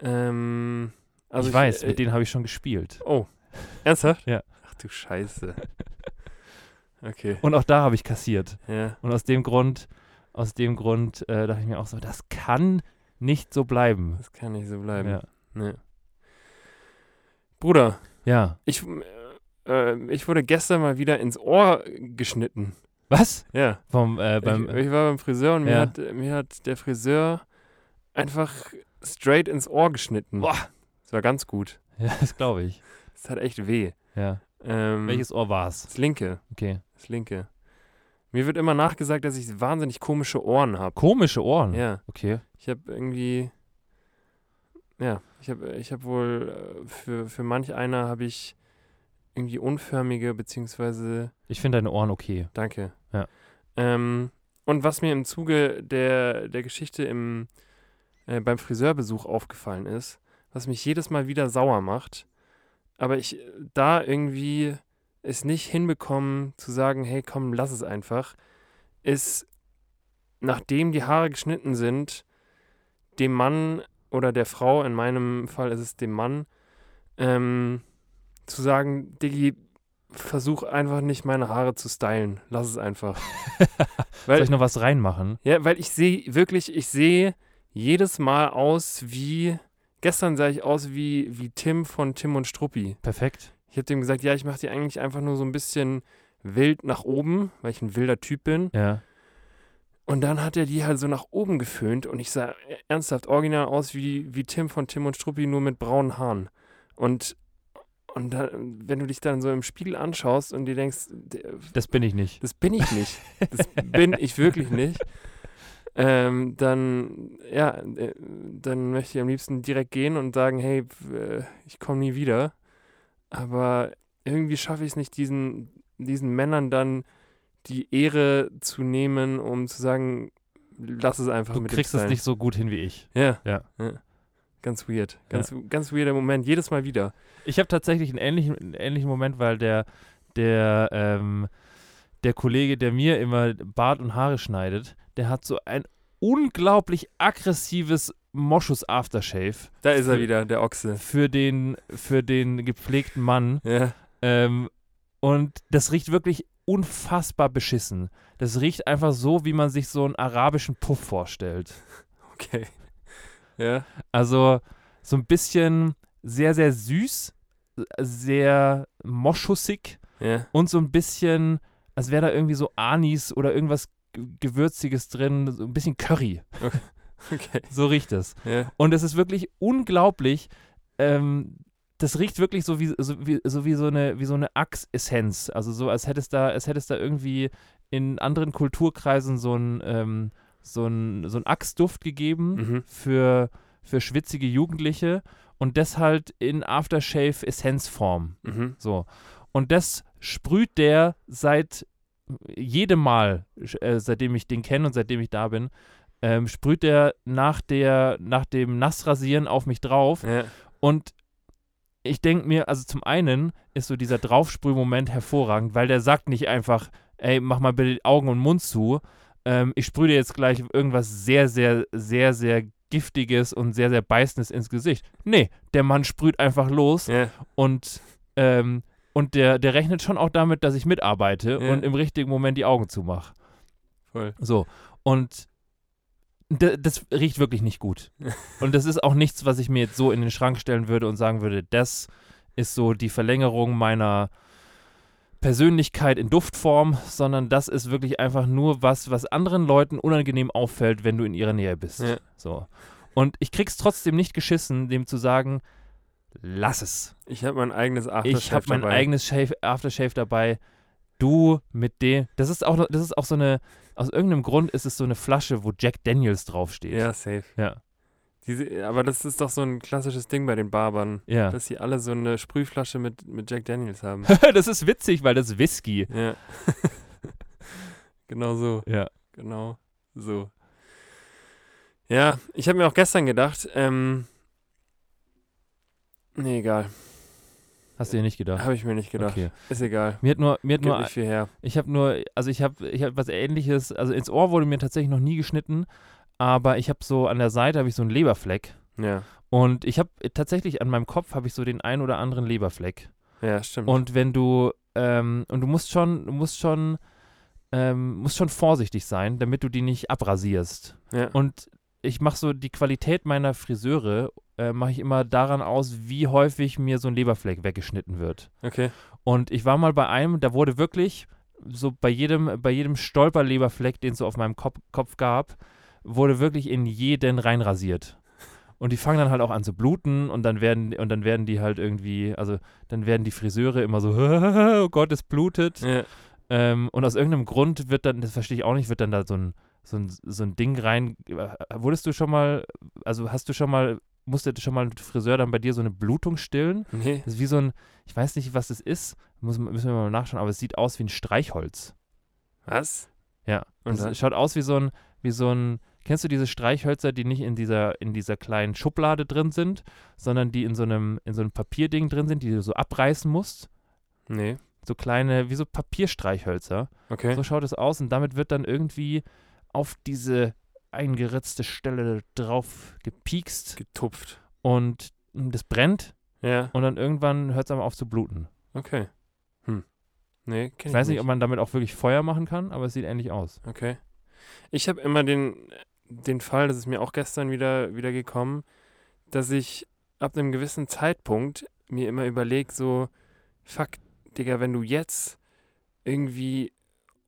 Ähm, also ich weiß, äh, mit denen habe ich schon gespielt. Oh, ernsthaft? Ja. Ach du Scheiße. Okay, Und auch da habe ich kassiert. ja. Und aus dem Grund, aus dem Grund äh, dachte ich mir auch so, das kann nicht so bleiben. Das kann nicht so bleiben. Ja. Nee. Bruder, ja. ich, äh, ich wurde gestern mal wieder ins Ohr geschnitten. Was? Ja. Vom, äh, beim, ich, ich war beim Friseur und mir, Ja. hat, mir hat der Friseur einfach straight ins Ohr geschnitten. Boah. Das war ganz gut. ja, das glaube ich. Das hat echt weh. Ja. Ähm, Welches Ohr war's? Das linke. Okay. Das linke. Mir wird immer nachgesagt, dass ich wahnsinnig komische Ohren habe. Komische Ohren. Ja. Okay. Ich habe irgendwie. Ja, ich habe ich hab wohl äh, für, für manch einer habe ich irgendwie unförmige, beziehungsweise. Ich finde deine Ohren okay. Danke. Ja. Ähm, und was mir im Zuge der, der Geschichte im, äh, beim Friseurbesuch aufgefallen ist, was mich jedes Mal wieder sauer macht, aber ich äh, da irgendwie es nicht hinbekommen zu sagen, hey komm, lass es einfach, ist, nachdem die Haare geschnitten sind, dem Mann oder der Frau, in meinem Fall ist es dem Mann, ähm, zu sagen, Diggi, versuch einfach nicht meine Haare zu stylen. Lass es einfach. Soll weil, ich noch was reinmachen? ja, weil ich sehe wirklich, ich sehe jedes Mal aus wie, gestern sah ich aus wie, wie Tim von Tim und Struppi. Perfekt. Ich habe dem gesagt, ja, ich mache die eigentlich einfach nur so ein bisschen wild nach oben, weil ich ein wilder Typ bin. Ja. Und dann hat er die halt so nach oben geföhnt und ich sah ernsthaft original aus wie, wie Tim von Tim und Struppi, nur mit braunen Haaren. Und, und dann, wenn du dich dann so im Spiegel anschaust und dir denkst, Das bin ich nicht. das bin ich nicht. Das bin ich wirklich nicht. Ähm, dann, ja, äh, dann möchte ich am liebsten direkt gehen und sagen, hey, ich komme nie wieder. Aber irgendwie schaffe ich es nicht, diesen, diesen Männern dann die Ehre zu nehmen, um zu sagen, lass es einfach Du mit kriegst dem es nicht so gut hin wie ich. Ja. Ja. Ganz weird. Ganz, ganz weirder Moment. Jedes Mal wieder. Ich habe tatsächlich einen ähnlichen, einen ähnlichen Moment, weil der, der, ähm, der Kollege, der mir immer Bart und Haare schneidet, der hat so ein unglaublich aggressives Moschus Aftershave Da ist er wieder, der Ochse. für den, für den gepflegten Mann. Ja. Ähm, und das riecht wirklich unfassbar beschissen. Das riecht einfach so, wie man sich so einen arabischen Puff vorstellt. Okay. Ja. Also so ein bisschen sehr, sehr süß, sehr moschussig Ja. und so ein bisschen, als wäre da irgendwie so Anis oder irgendwas Ge- Gewürziges drin, so ein bisschen Curry. Okay. So riecht es. Ja. Und es ist wirklich unglaublich. Ähm, das riecht wirklich so wie so, wie, so, wie so eine, wie so eine Axe-Essenz. Also so, als hätte es da, als hätte es da irgendwie in anderen Kulturkreisen so ein, ähm, so ein, so Axtduft gegeben Mhm. für, für schwitzige Jugendliche und das halt in Aftershave-Essenzform. Mhm. So. Und das sprüht der seit jedem Mal, äh, seitdem ich den kenne und seitdem ich da bin, ähm, sprüht der nach, der nach dem Nassrasieren auf mich drauf. Ja. Und ich denke mir, also zum einen ist so dieser Draufsprühmoment hervorragend, weil der sagt nicht einfach, ey, mach mal bitte die Augen und Mund zu. Ähm, ich sprühe dir jetzt gleich irgendwas sehr, sehr, sehr, sehr Giftiges und sehr, sehr Beißendes ins Gesicht. Nee, der Mann sprüht einfach los Ja. und ähm, und der, der rechnet schon auch damit, dass ich mitarbeite Ja. und im richtigen Moment die Augen zumache. Voll. So. Und das riecht wirklich nicht gut. Und das ist auch nichts, was ich mir jetzt so in den Schrank stellen würde und sagen würde, das ist so die Verlängerung meiner Persönlichkeit in Duftform, sondern das ist wirklich einfach nur was, was anderen Leuten unangenehm auffällt, wenn du in ihrer Nähe bist. Ja. So. Und ich krieg's trotzdem nicht geschissen, dem zu sagen, lass es. Ich habe mein eigenes Aftershave Ich habe mein dabei. eigenes Shave, Aftershave dabei. Du mit dem. Das ist auch, das ist auch so eine. Aus irgendeinem Grund ist es so eine Flasche, wo Jack Daniels draufsteht. Ja, safe. Ja. Diese, aber das ist doch so ein klassisches Ding bei den Barbern, Ja. dass sie alle so eine Sprühflasche mit, mit Jack Daniels haben. das ist witzig, weil das ist Whisky. ja. genau so. Ja. Genau so. Ja, ich habe mir auch gestern gedacht, ähm, nee, egal. Hast du dir nicht gedacht? Habe ich mir nicht gedacht. Okay. Ist egal. Mir hat nur, mir hat Gibt nur, nicht viel her. ich habe nur, also ich habe, ich habe was Ähnliches. Also ins Ohr wurde mir tatsächlich noch nie geschnitten, aber ich habe so an der Seite habe ich so einen Leberfleck Ja, und ich habe tatsächlich an meinem Kopf habe ich so den ein oder anderen Leberfleck. ja, stimmt. Und wenn du, ähm, und du musst schon, du musst schon, ähm, musst schon vorsichtig sein, damit du die nicht abrasierst. ja. Und ich mache so die Qualität meiner Friseure, äh, mache ich immer daran aus, wie häufig mir so ein Leberfleck weggeschnitten wird. okay. Und ich war mal bei einem, da wurde wirklich so bei jedem, bei jedem Stolperleberfleck, den es so auf meinem Kopf, Kopf gab, wurde wirklich in jeden reinrasiert. Und die fangen dann halt auch an zu bluten und dann werden und dann werden die halt irgendwie, also dann werden die Friseure immer so, oh Gott, es blutet. Ja, Ähm, und aus irgendeinem Grund wird dann, das verstehe ich auch nicht, wird dann da so ein, so ein, so ein Ding rein. äh, Wurdest du schon mal, also hast du schon mal, musste schon mal ein Friseur dann bei dir so eine Blutung stillen? nee. Das ist wie so ein, ich weiß nicht, was das ist, muss, müssen wir mal nachschauen, aber es sieht aus wie ein Streichholz. Was? Ja. Und dann? es schaut aus wie so ein, wie so ein, kennst du diese Streichhölzer, die nicht in dieser, in dieser kleinen Schublade drin sind, sondern die in so einem, in so einem Papierding drin sind, die du so abreißen musst? Nee. So kleine, wie so Papierstreichhölzer. Okay. So schaut es aus und damit wird dann irgendwie auf diese eingeritzte Stelle drauf gepiekst Getupft. und das brennt Ja, und dann irgendwann hört es aber auf zu bluten. okay. Hm. Nee, kenn Ich ich weiß nicht, ob man damit auch wirklich Feuer machen kann, aber es sieht ähnlich aus. Okay. Ich habe immer den, den Fall, das ist mir auch gestern wieder, wieder gekommen, dass ich ab einem gewissen Zeitpunkt mir immer überlege, so, fuck, Digga, wenn du jetzt irgendwie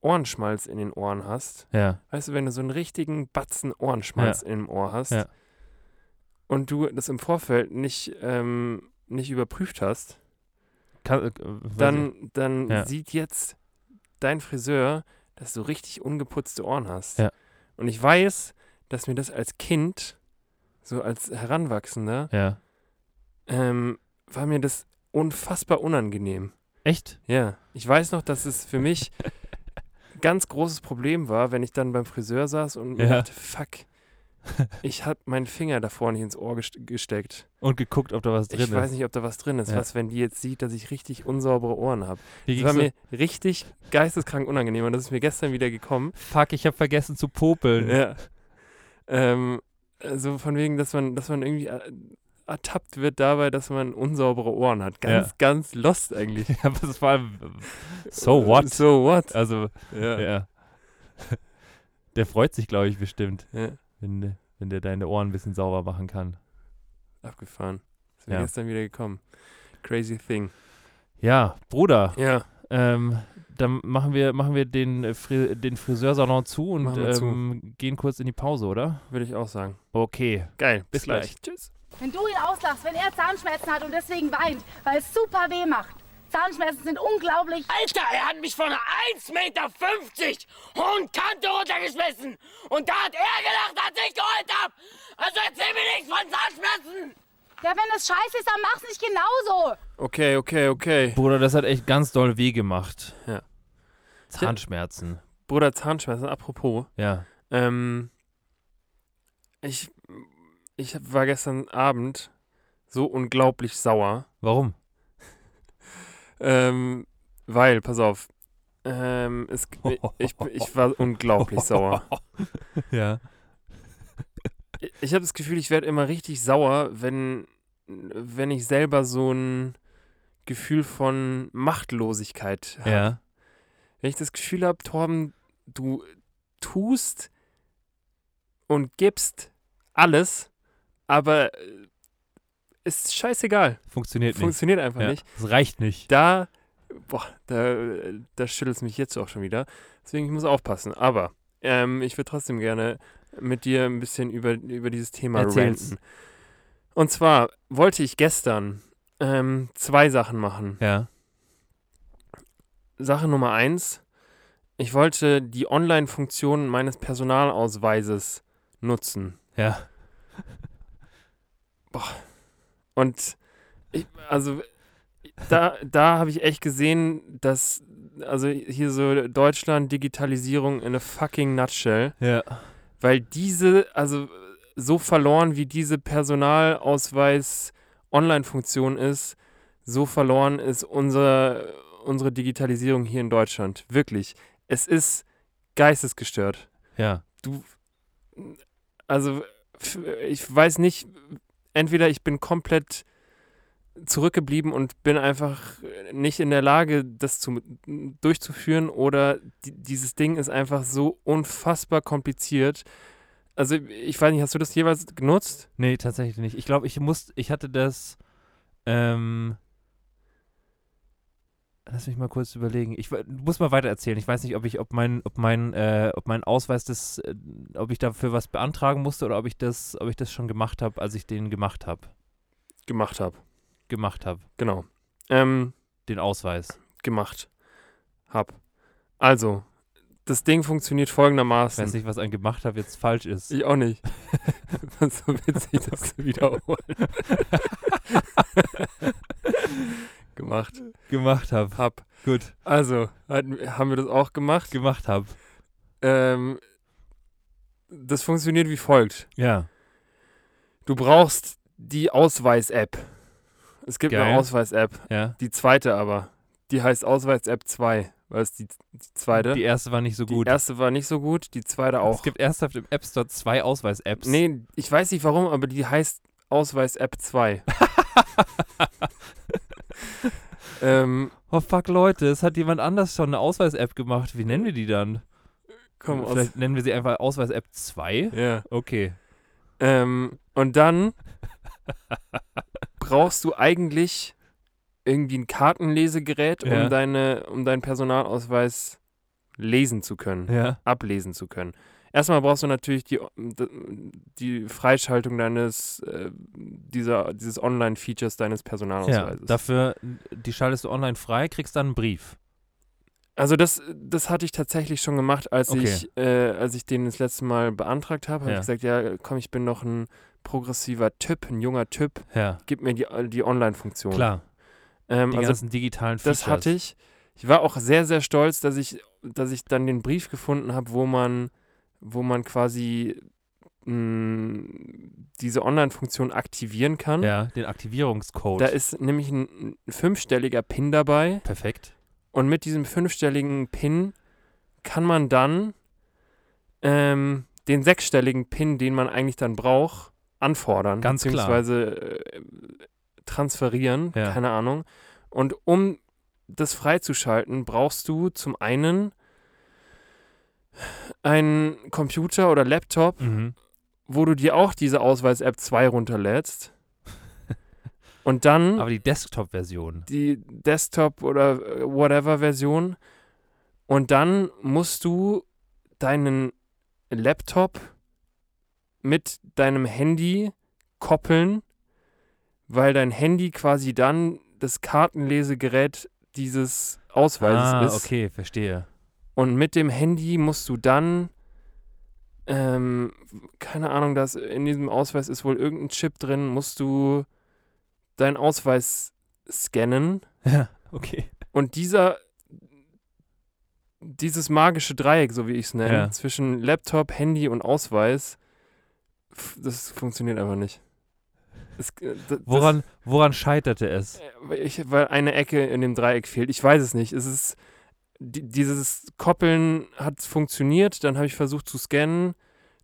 Ohrenschmalz in den Ohren hast, Ja. weißt du, wenn du so einen richtigen Batzen Ohrenschmalz im Ohr hast Ja. und du das im Vorfeld nicht, ähm, nicht überprüft hast, Kann, äh, dann, dann Ja. sieht jetzt dein Friseur, dass du richtig ungeputzte Ohren hast. Ja. Und ich weiß, dass mir das als Kind, so als Heranwachsender, ich. Ja. ähm, war mir das unfassbar unangenehm. Echt? Ja. Ich weiß noch, dass es für mich ein ganz großes Problem war, wenn ich dann beim Friseur saß und mir Ja. dachte, fuck, ich habe meinen Finger davor nicht ins Ohr gest gesteckt. Und geguckt, ob da was drin Ich weiß ist. nicht, ob da was drin ist. Ja. Was, wenn die jetzt sieht, dass ich richtig unsaubere Ohren habe. Das war mir richtig geisteskrank unangenehm und das ist mir gestern wieder gekommen. Fuck, ich habe vergessen zu popeln. Ja. Ähm, so von wegen, dass man, dass man irgendwie äh, ertappt wird dabei, dass man unsaubere Ohren hat. Ganz, Ja. ganz lost eigentlich. aber es war so what? So what? Also, Ja. ja. Der freut sich, glaube ich, bestimmt, ja. wenn, wenn der deine Ohren ein bisschen sauber machen kann. Abgefahren. Ist mir Ja. gestern wieder gekommen. Crazy thing. Ja, Bruder, Ja. Ähm, dann machen wir, machen wir den, äh, Fri den Friseursalon zu und wir zu. ähm, gehen kurz in die Pause, oder? Würde ich auch sagen. Okay. Geil. Bis gleich. Tschüss. Wenn du ihn auslachst, wenn er Zahnschmerzen hat und deswegen weint, weil es super weh macht. Zahnschmerzen sind unglaublich. Alter, er hat mich von 1,50 Meter hohen Kante runtergeschmissen. Und da hat er gelacht, als ich geheult hab. Also erzähl mir nichts von Zahnschmerzen. Ja, wenn es scheiße ist, dann mach's nicht genauso. Okay, okay, okay. Bruder, das hat echt ganz doll weh gemacht. Ja. Zahnschmerzen. Bruder, Zahnschmerzen, apropos. Ja. Ähm, ich, ich war gestern Abend so unglaublich sauer. Warum? Ähm, weil, pass auf. Ähm, es, ich, ich war unglaublich sauer. Ja. Ich, habe das Gefühl, ich werde immer richtig sauer, wenn, wenn ich selber so ein Gefühl von Machtlosigkeit habe. Ja. Wenn ich das Gefühl habe, Torben, du tust und gibst alles, aber äh, ist scheißegal. Funktioniert nicht. Funktioniert einfach ja. nicht. Das reicht nicht. Da, boah, da, da schüttelt es mich jetzt auch schon wieder. Deswegen, ich muss aufpassen. Aber ähm, ich würde trotzdem gerne mit dir ein bisschen über, über dieses Thema Erzähl's. ranten. Und zwar wollte ich gestern ähm, zwei Sachen machen. Ja. Sache Nummer eins, ich wollte die Online-Funktion meines Personalausweises nutzen. Ja. Und ich, also da, da habe ich echt gesehen, dass also hier so Deutschland Digitalisierung in a fucking nutshell, Ja. Weil diese also so verloren wie diese Personalausweis Online-Funktion ist, so verloren ist unser, unsere Digitalisierung hier in Deutschland. Wirklich. Es ist geistesgestört. Ja. du, also ich weiß nicht, entweder ich bin komplett zurückgeblieben und bin einfach nicht in der Lage, das zu, durchzuführen oder di dieses Ding ist einfach so unfassbar kompliziert. Also ich weiß nicht, hast du das jeweils genutzt? Nee, tatsächlich nicht. Ich glaube, ich muss, ich hatte das, ähm, lass mich mal kurz überlegen. Ich musst mal weiter erzählen. Ich weiß nicht, ob ich, ob mein, ob mein, äh, ob mein Ausweis das, äh, ob ich dafür was beantragen musste oder ob ich das, ob ich das schon gemacht habe, als ich den gemacht habe. Gemacht habe. Gemacht habe. Genau. Ähm, Den Ausweis. gemacht hab. Also, das Ding funktioniert Ich folgendermaßen. weiß nicht, was ein gemacht habe jetzt falsch ist. Ich auch nicht. Das ist so witzig, das zu wiederholen. gemacht. gemacht habe. Hab. Gut. Also, haben wir das auch gemacht. Gemacht habe. Ähm, das funktioniert wie folgt. Ja. Du brauchst die Ausweis-App. Es gibt Geil. eine Ausweis-App. Ja. Die zweite aber. Die heißt Ausweis-App 2. Weil es die, die zweite. Die erste war nicht so Die gut. erste war nicht so gut, die zweite auch. Es gibt ernsthaft im App Store zwei Ausweis-Apps. Nee, ich weiß nicht warum, aber die heißt Ausweis-App 2. ähm, Oh fuck, Leute, es hat jemand anders schon eine Ausweis-App gemacht. Wie nennen wir die dann? komm aus. Vielleicht nennen wir sie einfach Ausweis-App 2? Ja. Okay. Ähm, und dann brauchst du eigentlich irgendwie ein Kartenlesegerät, um, Ja. deine, um deinen Personalausweis lesen zu können, Ja. ablesen zu können. Erstmal brauchst du natürlich die, die Freischaltung deines, äh, dieser, dieses Online-Features deines ja. Personalausweises. Dafür, die schaltest du online frei, kriegst dann einen Brief. Also das, das hatte ich tatsächlich schon gemacht, als Okay. ich, äh, als ich den das letzte Mal beantragt habe. Habe Ja. ich gesagt, ja, komm, ich bin noch ein progressiver Typ, ein junger Typ, Ja. gib mir die, die Online-Funktion. Klar. Ähm, Die also ganzen digitalen Features. das hatte ich. Ich war auch sehr, sehr stolz, dass ich, dass ich dann den Brief gefunden habe, wo man, wo man quasi mh, diese Online-Funktion aktivieren kann. Ja, den Aktivierungscode. Da ist nämlich ein, ein fünfstelliger PIN dabei. Perfekt. Und mit diesem fünfstelligen PIN kann man dann ähm, den sechsstelligen PIN, den man eigentlich dann braucht, anfordern. Ganz beziehungsweise äh, transferieren, Ja. keine Ahnung. Und um das freizuschalten, brauchst du zum einen einen Computer oder Laptop, Mhm. wo du dir auch diese Ausweis-App 2 runterlädst. Und dann Aber die Desktop-Version. die Desktop- oder äh, Whatever-Version. Und dann musst du deinen Laptop mit deinem Handy koppeln, weil dein Handy quasi dann das Kartenlesegerät dieses Ausweises ah, ist. okay, verstehe. Und mit dem Handy musst du dann, ähm, keine Ahnung, dass in diesem Ausweis ist wohl irgendein Chip drin, musst du deinen Ausweis scannen. Ja, okay. Und dieser, dieses magische Dreieck, so wie ich es nenne, Ja. zwischen Laptop, Handy und Ausweis, das funktioniert einfach nicht. Es, äh, das- Woran, woran scheiterte es? äh, weil ich, weil eine Ecke in dem Dreieck fehlt. Ich weiß es nicht. Es ist die, dieses Koppeln hat funktioniert. Dann habe ich versucht zu scannen.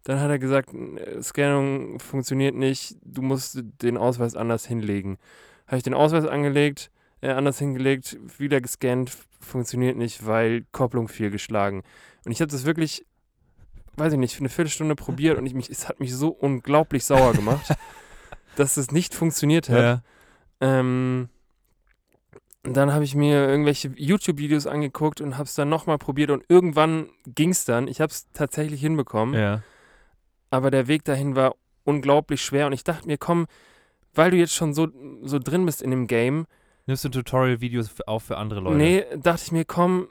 Dann hat er gesagt, äh, Scannung funktioniert nicht. Du musst den Ausweis anders hinlegen. Habe ich den Ausweis angelegt, äh, anders hingelegt, wieder gescannt, funktioniert nicht, weil Kopplung fehlgeschlagen. Und ich habe das wirklich, weiß ich nicht, für eine Viertelstunde probiert und ich mich, es hat mich so unglaublich sauer gemacht, dass es nicht funktioniert hat. Ja. Ähm, dann habe ich mir irgendwelche YouTube-Videos angeguckt und habe es dann nochmal probiert und irgendwann ging es dann. Ich habe es tatsächlich hinbekommen, ja. aber der Weg dahin war unglaublich schwer und ich dachte mir, komm, weil du jetzt schon so, so drin bist in dem Game, Nimmst du Tutorial-Videos auch für andere Leute? nee, dachte ich mir, komm,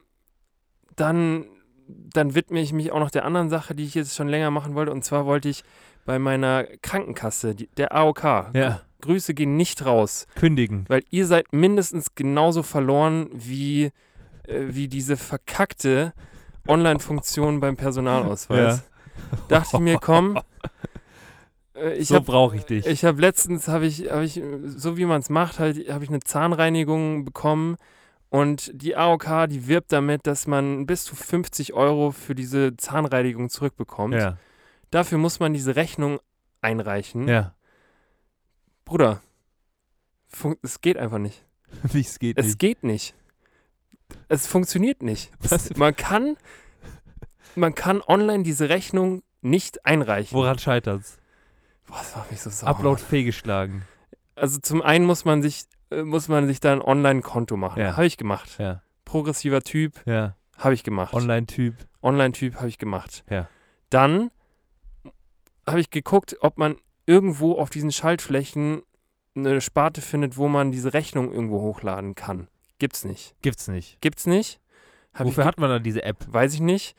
dann, dann widme ich mich auch noch der anderen Sache, die ich jetzt schon länger machen wollte. Und zwar wollte ich bei meiner Krankenkasse, die, der AOK, Ja. Grüße gehen nicht raus. Kündigen. Weil ihr seid mindestens genauso verloren wie, äh, wie diese verkackte Online-Funktion beim Personalausweis. Dachte ich mir, komm, äh, ich so habe brauche ich dich. ich hab letztens, habe ich, hab ich, so wie man es macht, halt, habe ich eine Zahnreinigung bekommen und die AOK, die wirbt damit, dass man bis zu 50 Euro für diese Zahnreinigung zurückbekommt. ja. Dafür muss man diese Rechnung einreichen. Ja. Bruder, es geht einfach nicht. Wie es geht Es nicht. geht nicht. Es funktioniert nicht. Was? Es, man kann, man kann online diese Rechnung nicht einreichen. Woran scheitert's? Boah, das macht mich so sauer. Upload fehlgeschlagen. Also zum einen muss man sich, muss man sich da ein Online-Konto machen. Ja. Habe ich gemacht. Ja. Progressiver Typ, Ja. habe ich gemacht. Online-Typ. Online-Typ habe ich gemacht. Ja. Dann habe ich geguckt, ob man irgendwo auf diesen Schaltflächen eine Sparte findet, wo man diese Rechnung irgendwo hochladen kann. Gibt's nicht. Gibt's nicht. Gibt's nicht. Hab Wofür hat man dann diese App? Weiß ich nicht.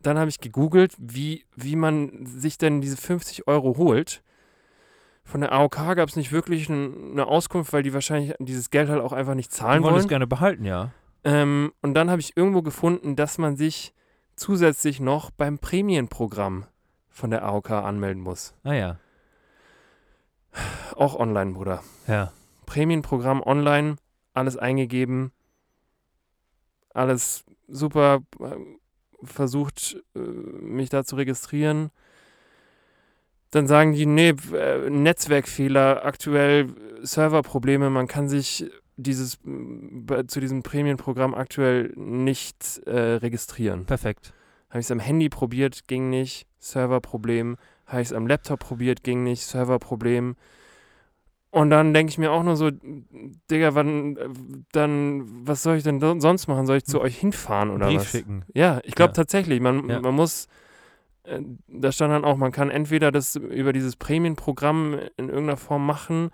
Dann habe ich gegoogelt, wie, wie man sich denn diese 50 Euro holt. Von der AOK gab es nicht wirklich n- eine Auskunft, weil die wahrscheinlich dieses Geld halt auch einfach nicht Die zahlen wollen es wollen. gerne behalten, ja. Ähm, und dann habe ich irgendwo gefunden, dass man sich zusätzlich noch beim Prämienprogramm von der AOK anmelden muss. Ah ja. Auch online, Bruder. Ja. Prämienprogramm online, alles eingegeben, alles super, äh, versucht, äh, mich da zu registrieren. Dann sagen die, nee, äh, Netzwerkfehler, aktuell äh, Serverprobleme, man kann sich dieses, zu diesem Prämienprogramm aktuell nicht äh, registrieren. Perfekt. Habe ich es am Handy probiert, ging nicht, Serverproblem. Habe ich es am Laptop probiert, ging nicht, Serverproblem. Und dann denke ich mir auch nur so, Digga, wann, dann, was soll ich denn sonst machen? Soll ich zu euch hinfahren oder Brief was? schicken. Ja, ich glaube Ja. tatsächlich, man, Ja. man muss, da stand dann auch, man kann entweder das über dieses Prämienprogramm in irgendeiner Form machen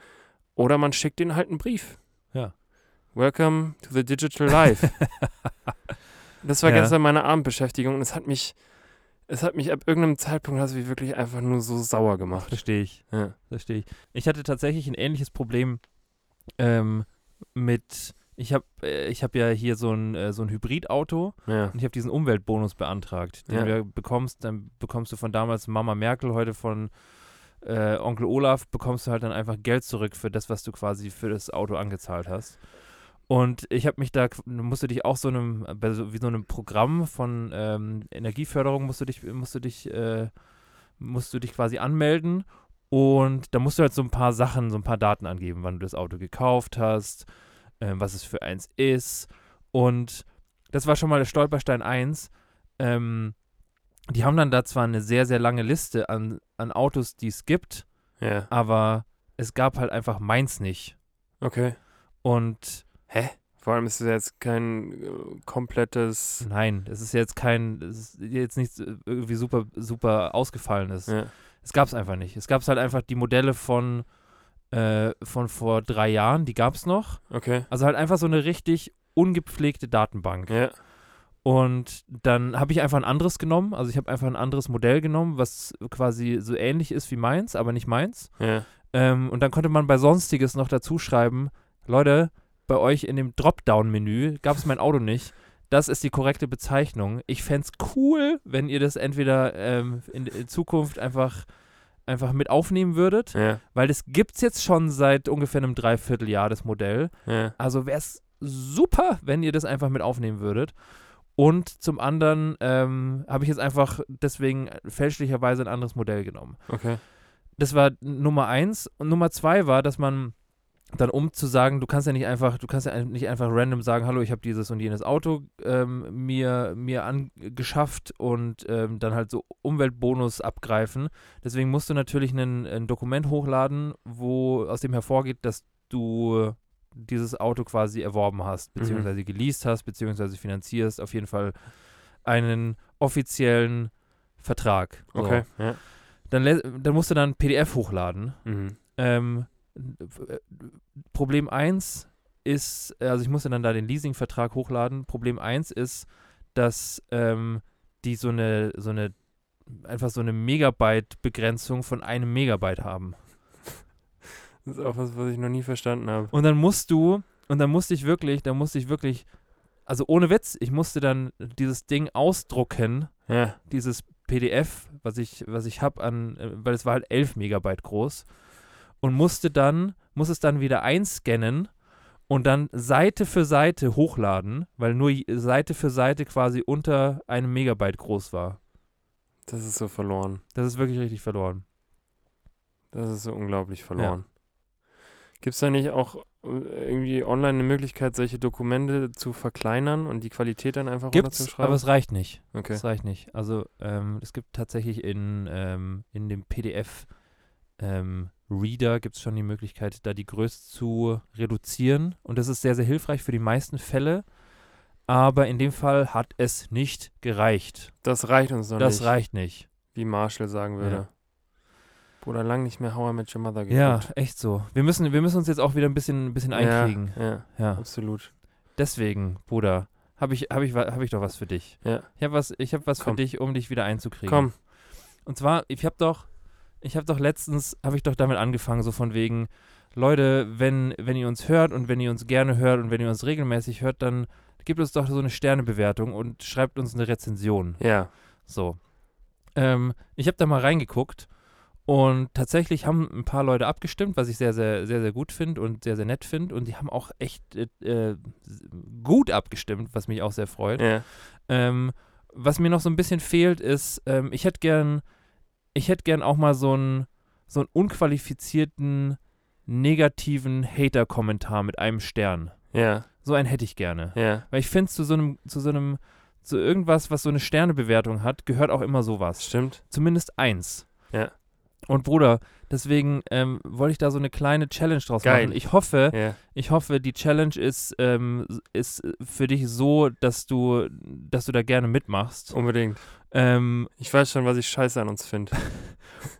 oder man schickt denen halt einen Brief. Ja. Welcome to the digital life. das war Ja. gestern meine Abendbeschäftigung und es hat mich, es hat mich ab irgendeinem Zeitpunkt hat es mich wirklich einfach nur so sauer gemacht. Verstehe ich. Ja. Verstehe ich. Ich hatte tatsächlich ein ähnliches Problem ähm, mit. Ich habe äh, ich hab ja hier so ein, äh, so ein Hybridauto Ja. und ich habe diesen Umweltbonus beantragt, den Ja. du bekommst. Dann bekommst du von damals Mama Merkel, heute von äh, Onkel Olaf, bekommst du halt dann einfach Geld zurück für das, was du quasi für das Auto angezahlt hast. Und ich habe mich da, musste dich auch so einem, bei so, wie so einem Programm von ähm, Energieförderung musst du dich, musst du dich, äh, musst du dich quasi anmelden und da musst du halt so ein paar Sachen, so ein paar Daten angeben, wann du das Auto gekauft hast, ähm, was es für eins ist. Und das war schon mal der Stolperstein 1. Ähm, die haben dann da zwar eine sehr, sehr lange Liste an, an Autos, die es gibt, Ja. aber es gab halt einfach meins nicht. Okay. Und Hä? Vor allem ist es jetzt kein äh, komplettes. nein, es ist jetzt kein, es ist jetzt nichts äh, irgendwie super, super ausgefallenes. Ja. Es gab es einfach nicht. Es gab halt einfach die Modelle von, äh, von vor drei Jahren, die gab es noch. Okay. Also halt einfach so eine richtig ungepflegte Datenbank. Ja. Und dann habe ich einfach ein anderes genommen. Also ich habe einfach ein anderes Modell genommen, was quasi so ähnlich ist wie meins, aber nicht meins. Ja. Ähm, und dann konnte man bei Sonstiges noch dazu schreiben, Leute, bei euch in dem Dropdown-Menü gab es mein Auto nicht. Das ist die korrekte Bezeichnung. Ich fände es cool, wenn ihr das entweder ähm, in, in Zukunft einfach, einfach mit aufnehmen würdet, Ja. weil das gibt es jetzt schon seit ungefähr einem Dreivierteljahr, das Modell. Ja. Also wäre es super, wenn ihr das einfach mit aufnehmen würdet. Und zum anderen ähm, habe ich jetzt einfach deswegen fälschlicherweise ein anderes Modell genommen. Okay. Das war Nummer eins. Und Nummer zwei war, dass man dann um zu sagen, du kannst ja nicht einfach, du kannst ja nicht einfach random sagen, hallo, ich habe dieses und jenes Auto ähm, mir, mir angeschafft und ähm, dann halt so Umweltbonus abgreifen. Deswegen musst du natürlich einen, ein Dokument hochladen, wo aus dem hervorgeht, dass du dieses Auto quasi erworben hast, Mhm. beziehungsweise geleast hast, beziehungsweise finanzierst, auf jeden Fall einen offiziellen Vertrag. So. Okay. Ja. Dann, dann musst du dann ein PDF hochladen. Mhm. Ähm, äh, Problem 1 ist, also ich musste dann da den Leasingvertrag hochladen. Problem 1 ist, dass ähm, die so eine, so eine, einfach so eine Megabyte-Begrenzung von einem Megabyte haben. Das ist auch was, was ich noch nie verstanden habe. Und dann musst du, und dann musste ich wirklich, dann musste ich wirklich, also ohne Witz, ich musste dann dieses Ding ausdrucken, Ja. dieses PDF, was ich, was ich habe an, äh, weil es war halt 11 Megabyte groß und musste dann, muss es dann wieder einscannen und dann Seite für Seite hochladen, weil nur Seite für Seite quasi unter einem Megabyte groß war. Das ist so verloren. Das ist wirklich richtig verloren. Das ist so unglaublich verloren. Gibt es da nicht auch äh, irgendwie online eine Möglichkeit, solche Dokumente zu verkleinern und die Qualität dann einfach Gibt's, runterzuschreiben? aber es reicht nicht. okay. Es reicht nicht. Also ähm, es gibt tatsächlich in, ähm, in dem PDF ähm, Reader gibt es schon die Möglichkeit, da die Größe zu reduzieren. Und das ist sehr, sehr hilfreich für die meisten Fälle. Aber in dem Fall hat es nicht gereicht. Das reicht uns noch das nicht, reicht nicht. wie Marshall sagen würde. Ja. Bruder, lang nicht mehr How I Met Your Mother geguckt. Ja, echt so. Wir müssen, wir müssen uns jetzt auch wieder ein bisschen, ein bisschen einkriegen. Ja, ja, Ja. absolut. Deswegen, Bruder, habe ich, hab ich, hab ich doch was für dich. Ja. Ich habe was, ich hab was Komm. für dich, um dich wieder einzukriegen. Komm, Und zwar, ich habe doch, ich habe doch letztens, habe ich doch damit angefangen, so von wegen, Leute, wenn, wenn ihr uns hört und wenn ihr uns gerne hört und wenn ihr uns regelmäßig hört, dann gebt uns doch so eine Sternebewertung und schreibt uns eine Rezension. ja. So. Ähm, ich habe da mal reingeguckt und tatsächlich haben ein paar Leute abgestimmt, was ich sehr, sehr, sehr, sehr gut finde und sehr, sehr nett finde. Und die haben auch echt äh, äh, gut abgestimmt, was mich auch sehr freut. Ja. Ähm, was mir noch so ein bisschen fehlt, ist, ähm, ich hätte gern, ich hätte gern auch mal so einen, so einen unqualifizierten, negativen Hater-Kommentar mit einem Stern. Ja. So einen hätte ich gerne. Ja. Weil ich finde, zu so einem, zu so einem, zu irgendwas, was so eine Sternebewertung hat, gehört auch immer sowas. Stimmt. Zumindest eins. Ja. Und Bruder, deswegen ähm, wollte ich da so eine kleine Challenge draus Geil. machen. Ich hoffe, Ja. ich hoffe, die Challenge ist, ähm, ist für dich so, dass du, dass du da gerne mitmachst. Unbedingt. Ähm, Ich weiß schon, was ich scheiße an uns finde.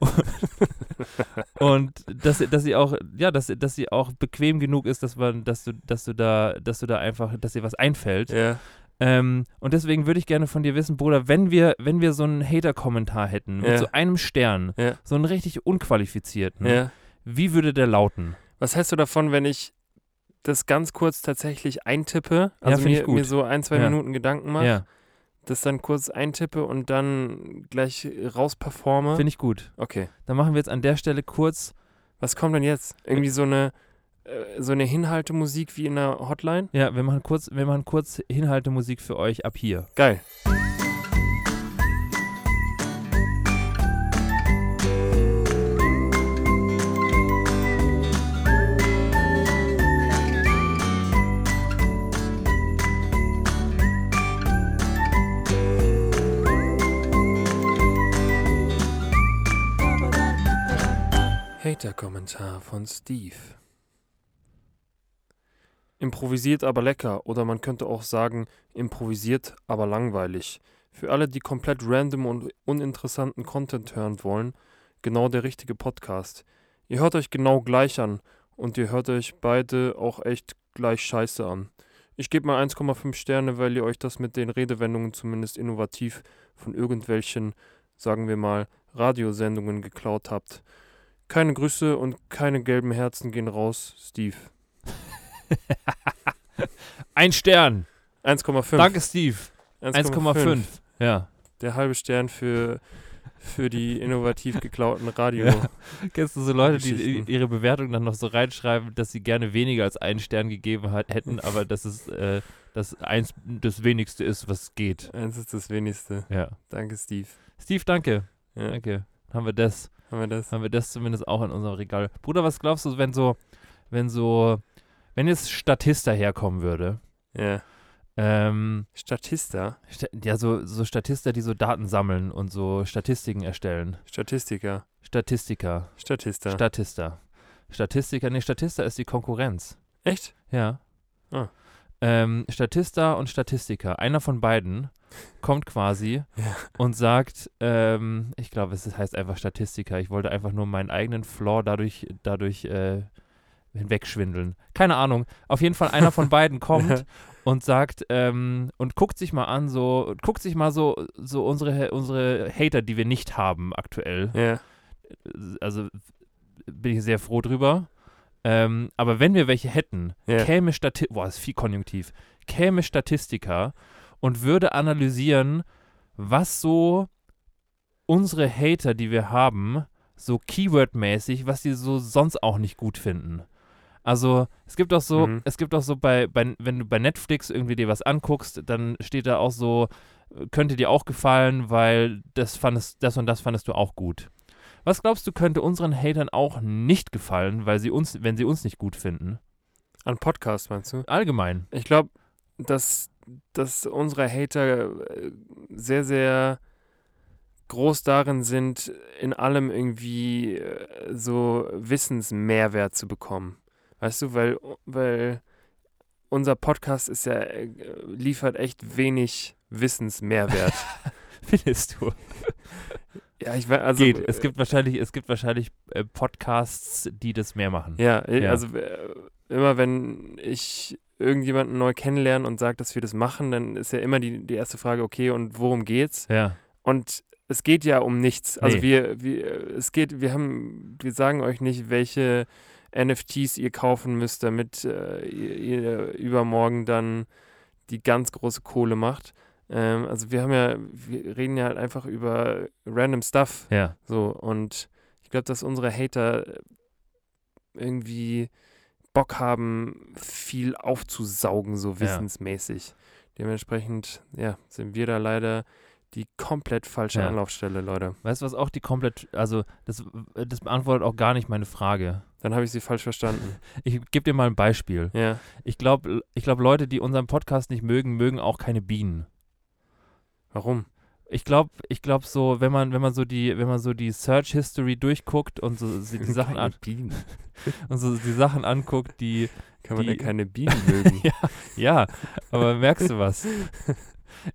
und dass, dass sie auch, ja, dass, dass sie auch bequem genug ist, dass man, dass du, dass du da, dass du da einfach, dass dir was einfällt. Ja. Ähm, und deswegen würde ich gerne von dir wissen, Bruder, wenn wir, wenn wir so einen Hater-Kommentar hätten mit Ja. so einem Stern, Ja. so einen richtig unqualifizierten, Ja. wie würde der lauten? Was hältst du davon, wenn ich das ganz kurz tatsächlich eintippe? Also mir, mir so ein, zwei. Minuten Gedanken mache, das dann kurz eintippe und dann gleich rausperforme? finde ich gut. okay. Dann machen wir jetzt an der Stelle kurz, Was kommt denn jetzt? Irgendwie so eine so eine Hinhaltemusik wie in einer Hotline? ja, wir machen kurz, wir machen kurz Hinhaltemusik für euch ab hier. Geil. Hater-Kommentar von Steve. Improvisiert aber lecker oder man könnte auch sagen, improvisiert aber langweilig. Für alle, die komplett random und uninteressanten Content hören wollen, genau der richtige Podcast. Ihr hört euch genau gleich an und ihr hört euch beide auch echt gleich scheiße an. Ich gebe mal 1,5 Sterne, weil ihr euch das mit den Redewendungen zumindest innovativ von irgendwelchen, sagen wir mal, Radiosendungen geklaut habt. Keine Grüße und keine gelben Herzen gehen raus, Steve. Ein Stern. 1,5. Danke, Steve. 1,5. Ja. Der halbe Stern für, für die innovativ geklauten Radio. Ja. Kennst du so Leute, die ihre Bewertung dann noch so reinschreiben, dass sie gerne weniger als einen Stern gegeben hat, hätten, aber dass es äh, das eins das wenigste ist, was geht. Eins ist das wenigste. Ja. Danke, Steve. Steve, danke. Ja, Danke. Haben wir das, haben wir das? haben wir das zumindest auch in unserem Regal. Bruder, was glaubst du, wenn so, wenn so, wenn jetzt Statista herkommen würde, Ja. ähm, Statista, Sta- ja, so, so Statista, die so Daten sammeln und so Statistiken erstellen. Statistiker, Statistiker, Statista. Statista. Statistiker, nee, Statista ist die Konkurrenz. Echt? Ja. Ah. Ähm, Statista und Statistiker, einer von beiden kommt quasi Ja. und sagt, ähm, ich glaube, es heißt einfach Statistiker. Ich wollte einfach nur meinen eigenen Flaw dadurch, dadurch äh, hinwegschwindeln. Keine Ahnung. Auf jeden Fall einer von beiden kommt und sagt ähm, und guckt sich mal an, so guckt sich mal so so unsere unsere Hater, die wir nicht haben aktuell. Ja. Also bin ich sehr froh drüber. Ähm, aber wenn wir welche hätten, Ja. käme Stati boah, ist viel Konjunktiv, käme Statistiker und würde analysieren, was so unsere Hater, die wir haben, so Keyword-mäßig, was die so sonst auch nicht gut finden. Also es gibt auch so, Mhm. es gibt auch so bei, bei, wenn du bei Netflix irgendwie dir was anguckst, dann steht da auch so, äh, könnte dir auch gefallen, weil das fandest, das und das fandest du auch gut. Was glaubst du, könnte unseren Hatern auch nicht gefallen, weil sie uns, wenn sie uns nicht gut finden? An Podcast meinst du? Allgemein. Ich glaube, dass, dass unsere Hater äh, sehr, sehr groß darin sind, in allem irgendwie äh, so Wissensmehrwert zu bekommen. Weißt du, weil, weil unser Podcast ist ja, äh, liefert echt wenig Wissensmehrwert. Findest du? ja, ich weiß, also. Geht. Es gibt wahrscheinlich, es gibt wahrscheinlich äh, Podcasts, die das mehr machen. Ja, äh, Ja. also äh, immer wenn ich irgendjemanden neu kennenlerne und sage, dass wir das machen, dann ist ja immer die, die erste Frage, okay, und worum geht's? Ja. Und es geht ja um nichts. Also Nee. wir, wir, es geht, wir haben, wir sagen euch nicht, welche NFTs ihr kaufen müsst, damit äh, ihr, ihr übermorgen dann die ganz große Kohle macht. Ähm, also wir haben ja, wir reden ja halt einfach über random Stuff. Ja. So, und ich glaube, dass unsere Hater irgendwie Bock haben, viel aufzusaugen, so Ja. wissensmäßig. Dementsprechend, ja, sind wir da leider die komplett falsche Ja. Anlaufstelle, Leute. Weißt du, was auch die komplett, also das, das beantwortet auch gar nicht meine Frage. Dann habe ich sie falsch verstanden. Ich gebe dir mal ein Beispiel. ja. Ich glaube, ich glaub, Leute, die unseren Podcast nicht mögen, mögen auch keine Bienen. Warum? Ich glaube, ich glaube so, wenn man, wenn man so die, wenn man so die Search History durchguckt und so die Sachen an, und so die Sachen anguckt, die, Kann man die- denn keine Bienen mögen? ja, ja, aber merkst du was?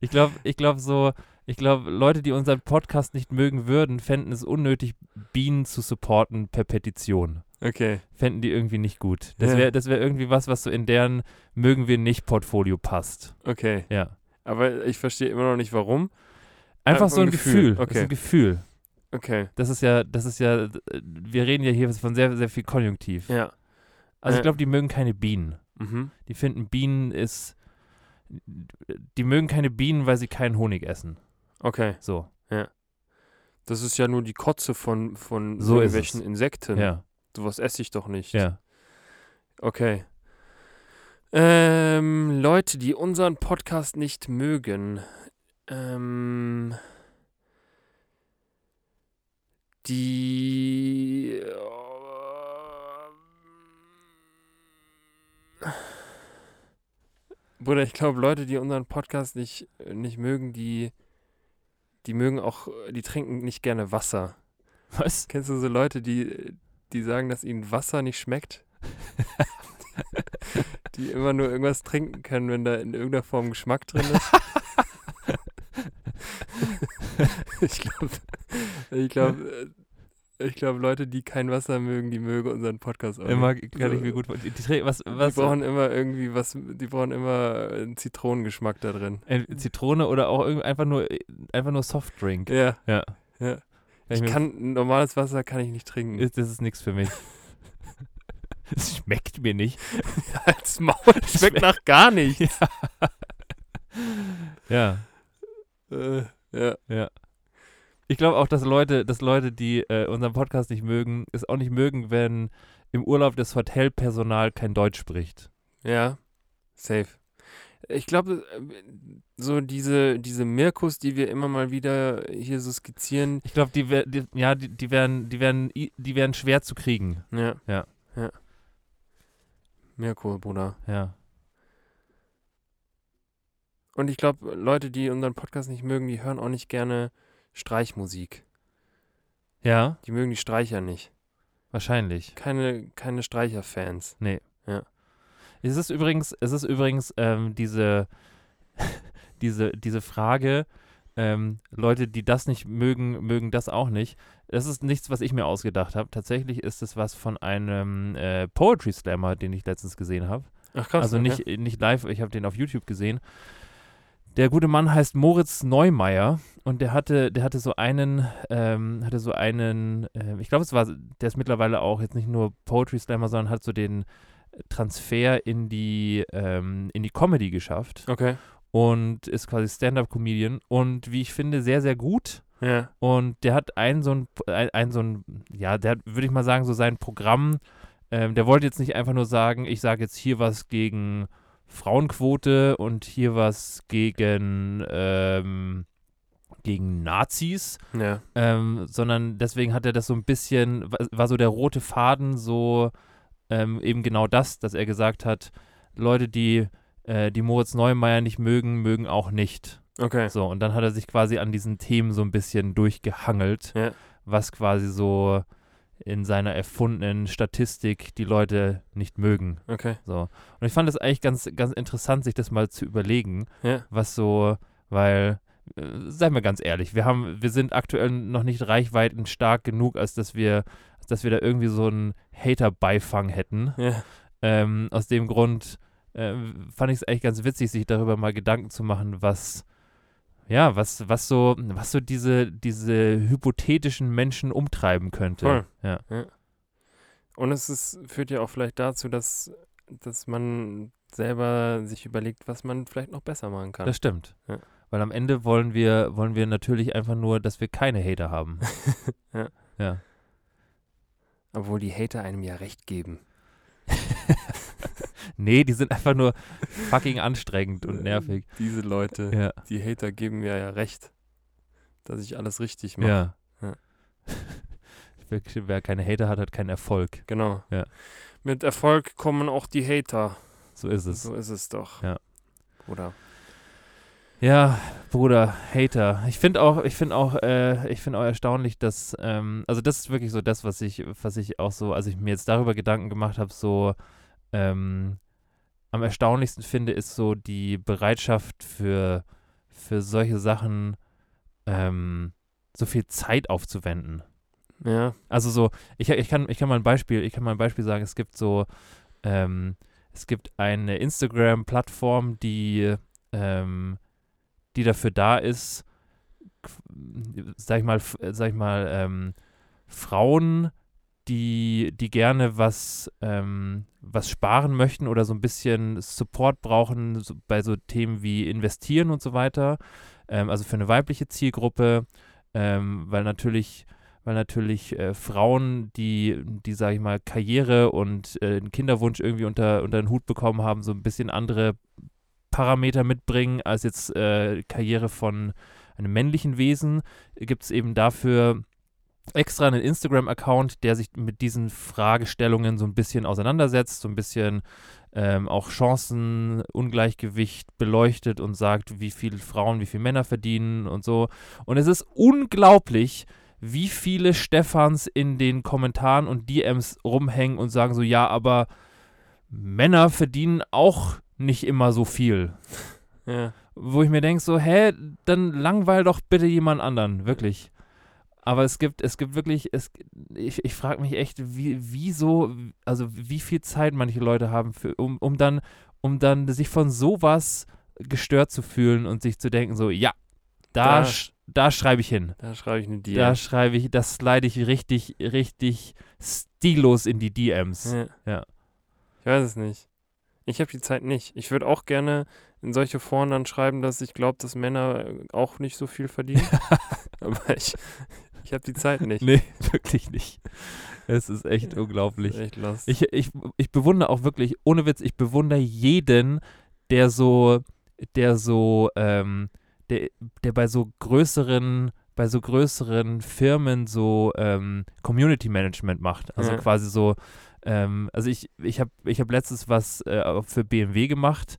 Ich glaube, ich glaube so, ich glaube, Leute, die unseren Podcast nicht mögen würden, fänden es unnötig, Bienen zu supporten per Petition. Okay. Fänden die irgendwie nicht gut. Das Ja. wäre das wär irgendwie was, was so in deren mögen wir nicht Portfolio passt. Okay. Ja. Aber ich verstehe immer noch nicht, warum. Einfach Einfach so ein Gefühl. Gefühl. Das ist Okay. ein Gefühl. Okay. Das ist ja, das ist ja, wir reden ja hier von sehr, sehr viel Konjunktiv. Ja. Also ich Äh. glaube, die mögen keine Bienen. Mhm. Die finden Bienen ist, die mögen keine Bienen, weil sie keinen Honig essen. Okay. So, Das ist ja nur die Kotze von, von So irgendwelchen. Insekten. ja, Sowas esse ich doch nicht. ja. Okay. Ähm, Leute, die unseren Podcast nicht mögen. Ähm, die. Bruder, ich glaube, Leute, die unseren Podcast nicht, nicht mögen, die, die mögen auch, die trinken nicht gerne Wasser. Was? Kennst du so Leute, die, die sagen, dass ihnen Wasser nicht schmeckt? die immer nur irgendwas trinken können, wenn da in irgendeiner Form Geschmack drin ist? ich glaube, ich glaube, ich glaube, Leute, die kein Wasser mögen, die mögen unseren Podcast auch. Immer kann ich mir gut die, die, was, Die was, brauchen immer irgendwie was, die brauchen immer einen Zitronengeschmack da drin. Zitrone oder auch einfach nur, einfach nur Softdrink. Ja, Ja. Ja. Ich mir- kann, normales Wasser kann ich nicht trinken. ist, das ist nichts für mich. Es schmeckt mir nicht. Als Maul schmeckt nach gar nichts. Ja, Äh, ja. ja. Ich glaube auch, dass Leute, dass Leute, die äh, unseren Podcast nicht mögen, es auch nicht mögen, wenn im Urlaub das Hotelpersonal kein Deutsch spricht. Ja, safe. Ich glaube, so diese, diese Mirkus, die wir immer mal wieder hier so skizzieren, Ich glaube, die, die, ja, die, die wären, die wären, i- die wären schwer zu kriegen. ja. Ja. ja. Mirko, Bruder. Ja. Und ich glaube, Leute, die unseren Podcast nicht mögen, die hören auch nicht gerne Streichmusik. Ja, Die mögen die Streicher nicht. wahrscheinlich. Keine, keine Streicher-Fans. Es ist übrigens, es ist übrigens ähm, diese, diese, diese Frage, ähm, Leute, die das nicht mögen, mögen das auch nicht. Das ist nichts, was ich mir ausgedacht habe. Tatsächlich ist es was von einem äh, Poetry Slammer, den ich letztens gesehen habe. Ach krass. also okay. nicht, nicht live, ich habe den auf YouTube gesehen. Der gute Mann heißt Moritz Neumeier und der hatte, der hatte so einen, ähm, hatte so einen, äh, ich glaube, es war, der ist mittlerweile auch jetzt nicht nur Poetry Slammer, sondern hat so den Transfer in die, ähm, in die Comedy geschafft Okay. und ist quasi Stand-up-Comedian und wie ich finde, sehr, sehr gut. Ja. Und der hat ein so ein, ein, ein so ein, ja, der hat, würde ich mal sagen, so sein Programm, ähm, der wollte jetzt nicht einfach nur sagen, ich sage jetzt hier was gegen Frauenquote und hier was gegen, ähm, gegen Nazis, Ja. ähm, sondern deswegen hat er das so ein bisschen, war, so der rote Faden so ähm, eben genau das, dass er gesagt hat, Leute, die, äh, die Moritz Neumeier nicht mögen, mögen auch nicht. Okay. So, und dann hat er sich quasi an diesen Themen so ein bisschen durchgehangelt, Ja. was quasi so in seiner erfundenen Statistik die Leute nicht mögen. Okay. So. Und ich fand das eigentlich ganz, ganz interessant, sich das mal zu überlegen, Ja. was so, weil, äh, seien wir ganz ehrlich, wir haben, wir sind aktuell noch nicht reichweiten stark genug, als dass wir, als dass wir da irgendwie so einen Hater-Beifang hätten. Ja. Ähm, aus dem Grund äh, fand ich es eigentlich ganz witzig, sich darüber mal Gedanken zu machen, was, ja, was, was so, was so diese, diese hypothetischen Menschen umtreiben könnte. Voll. Ja. Und es ist, führt ja auch vielleicht dazu, dass, dass man selber sich überlegt, was man vielleicht noch besser machen kann. Das stimmt. Ja. Weil am Ende wollen wir, wollen wir natürlich einfach nur, dass wir keine Hater haben. Ja. Ja. Obwohl die Hater einem ja recht geben. Nee, die sind einfach nur fucking anstrengend und nervig. Diese Leute, Ja. die Hater geben mir ja recht, dass ich alles richtig mache. Ja. Ja. Wer, wer keine Hater hat, hat keinen Erfolg. Genau. Ja. Mit Erfolg kommen auch die Hater. So ist es. So ist es doch. Ja. Oder? Ja, Bruder, Hater. Ich finde auch, ich finde auch, äh, ich finde auch erstaunlich, dass, ähm, also das ist wirklich so das, was ich, was ich auch so, als ich mir jetzt darüber Gedanken gemacht habe, so ähm, am erstaunlichsten finde, ist so die Bereitschaft für, für solche Sachen ähm, so viel Zeit aufzuwenden. Ja. Also so, ich, ich, kann, ich kann mal ein Beispiel, ich kann mal ein Beispiel sagen, es gibt so, ähm, es gibt eine Instagram-Plattform, die, ähm, die dafür da ist, sag ich mal, sag ich mal, ähm, Frauen, die, die gerne was, ähm, was sparen möchten oder so ein bisschen Support brauchen so bei so Themen wie investieren und so weiter. Ähm, also für eine weibliche Zielgruppe, ähm, weil natürlich weil natürlich äh, Frauen, die, die sage ich mal, Karriere und äh, Kinderwunsch irgendwie unter, unter den Hut bekommen haben, so ein bisschen andere Parameter mitbringen als jetzt äh, Karriere von einem männlichen Wesen, gibt es eben dafür extra einen Instagram-Account, der sich mit diesen Fragestellungen so ein bisschen auseinandersetzt, so ein bisschen ähm, auch Chancenungleichgewicht beleuchtet und sagt, wie viele Frauen, wie viele Männer verdienen und so. Und es ist unglaublich, wie viele Stefans in den Kommentaren und DMs rumhängen und sagen so, ja, aber Männer verdienen auch nicht immer so viel. Ja. Wo ich mir denke, so, hä, dann langweil doch bitte jemand anderen, wirklich. Aber es gibt, es gibt wirklich, es, ich, ich frage mich echt, wie, wieso, also wie viel Zeit manche Leute haben, für, um, um dann, um dann sich von sowas gestört zu fühlen und sich zu denken, so, ja, da, Da- sch- da schreibe ich hin. Da schreibe ich eine Dir. Da schreibe ich, das slide ich richtig, richtig stillos in die DMs. Ja. Ja. Ich weiß es nicht. Ich habe die Zeit nicht. Ich würde auch gerne in solche Foren dann schreiben, dass ich glaube, dass Männer äh, auch nicht so viel verdienen. Aber ich, ich habe die Zeit nicht. Nee, wirklich nicht. Es ist echt unglaublich. ist echt lost. Ich, ich, ich bewundere auch wirklich, ohne Witz, ich bewundere jeden, der so, der so, ähm, der, der bei so größeren, bei so größeren Firmen so ähm, Community Management macht. Also Ja. quasi so, ähm, also ich, ich habe ich hab letztens was äh, für BMW gemacht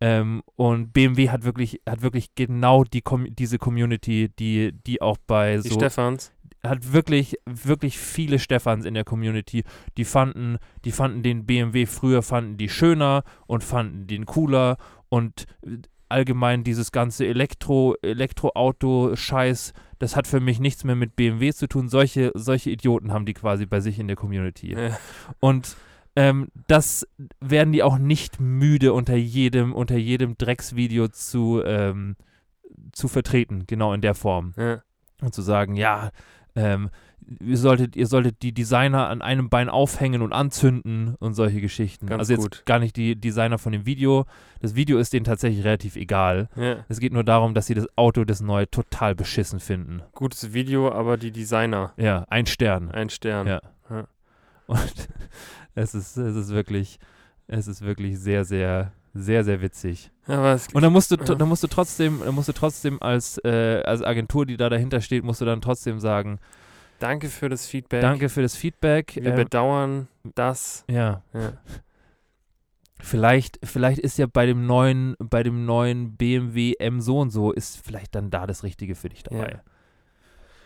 ähm, und BMW hat wirklich, hat wirklich genau die Com diese Community, die, die auch bei Die so Stefans. hat wirklich, wirklich viele Stefans in der Community, die fanden, die fanden den BMW früher, fanden die schöner und fanden den cooler und äh, allgemein dieses ganze Elektro, Elektroauto-Scheiß, das hat für mich nichts mehr mit BMW zu tun. Solche, solche Idioten haben die quasi bei sich in der Community. Ja. Und ähm, das werden die auch nicht müde unter jedem, unter jedem Drecksvideo zu, ähm, zu vertreten, genau in der Form Ja. und zu sagen, ja, ähm, ihr solltet, ihr solltet die Designer an einem Bein aufhängen und anzünden und solche Geschichten. Ganz also jetzt gut. gar nicht die Designer von dem Video. Das Video ist denen tatsächlich relativ egal. ja. Es geht nur darum, dass sie das Auto, das neue, total beschissen finden. Gutes Video, aber die Designer. Ja, ein Stern. Ein Stern. Ja. Ja. Und es ist, es ist wirklich, es ist wirklich sehr, sehr, sehr, sehr witzig. Es, Und dann musst du, Ja. dann musst du trotzdem, dann musst du trotzdem als, äh, als Agentur, die da dahinter steht, musst du dann trotzdem sagen, danke für das Feedback. danke für das Feedback. Wir ähm, bedauern das. ja, Ja. vielleicht, vielleicht ist ja bei dem neuen, bei dem neuen BMW M so und so, ist vielleicht dann da das Richtige für dich dabei. Ja.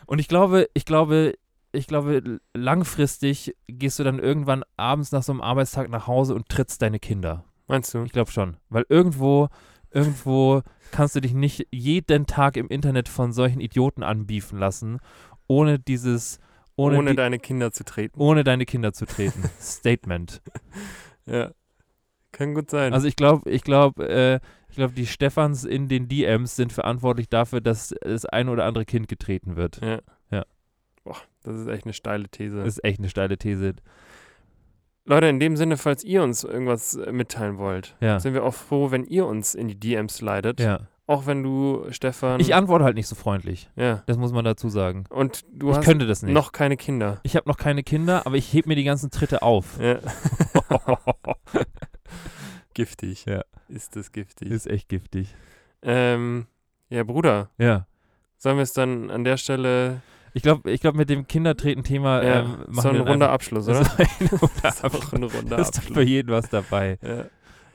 Und ich glaube, ich glaube, ich glaube, langfristig gehst du dann irgendwann abends nach so einem Arbeitstag nach Hause und trittst deine Kinder. Meinst du? Ich glaube schon. Weil irgendwo, irgendwo kannst du dich nicht jeden Tag im Internet von solchen Idioten anbiefen lassen, ohne dieses, ohne, Ohne, die, deine Kinder zu treten. ohne deine Kinder zu treten. Statement. Ja. Kann gut sein. Also ich glaube, ich glaube, äh, ich glaube, die Stefans in den DMs sind verantwortlich dafür, dass das ein oder andere Kind getreten wird. ja. Ja. Boah, das ist echt eine steile These. Das ist echt eine steile These. Leute, in dem Sinne, falls ihr uns irgendwas mitteilen wollt, Ja. sind wir auch froh, wenn ihr uns in die DMs slidet. Ja. Auch wenn du, Stefan. Ich antworte halt nicht so freundlich. ja. Das muss man dazu sagen. Und du ich hast könnte das nicht. noch keine Kinder. Ich habe noch keine Kinder, aber ich heb mir die ganzen Tritte auf. Ja. giftig. Ja. Ist das giftig. Ist echt giftig. ähm, ja, Bruder, Ja. sollen wir es dann an der Stelle Ich glaube, ich glaub, mit dem Kindertreten-Thema ja, ähm, machen so ein wir runder einfach- Abschluss, Das oder? Das ist Abschluss. ein runder Da ist für Abschluss. jeden was dabei. Ja.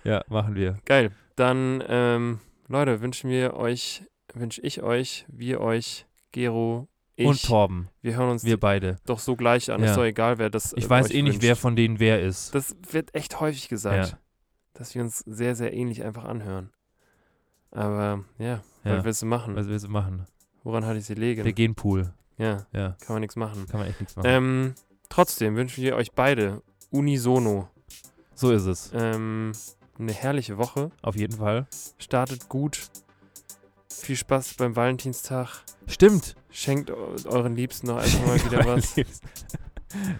Ja, machen wir. Geil. Dann, ähm, Leute, wünschen wir euch, wünsche ich euch, wir euch, Gero, ich, Und Torben, wir hören uns wir beide. doch so gleich an. Ja. Ist doch egal, wer das Ich äh, weiß euch eh nicht, wer wünscht. von denen wer ist. Das wird echt häufig gesagt, Ja. dass wir uns sehr, sehr ähnlich einfach anhören. Aber ja, Ja. was willst du machen? Was willst du machen? Woran hatte ich sie legen? Der Genpool. Ja, Ja, kann man nichts machen. kann man echt nichts machen. Ähm, trotzdem wünschen wir euch beide unisono so ist es. ähm, eine herrliche Woche. Auf jeden Fall. Startet gut. Viel Spaß beim Valentinstag. Stimmt. Schenkt eu- euren Liebsten noch einfach mal wieder was.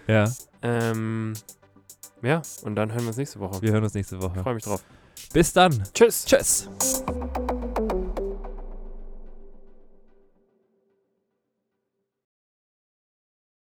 ja, Ähm, ja, und dann hören wir uns nächste Woche. wir hören uns nächste Ich Woche. freue mich drauf. Bis dann. Tschüss. Tschüss.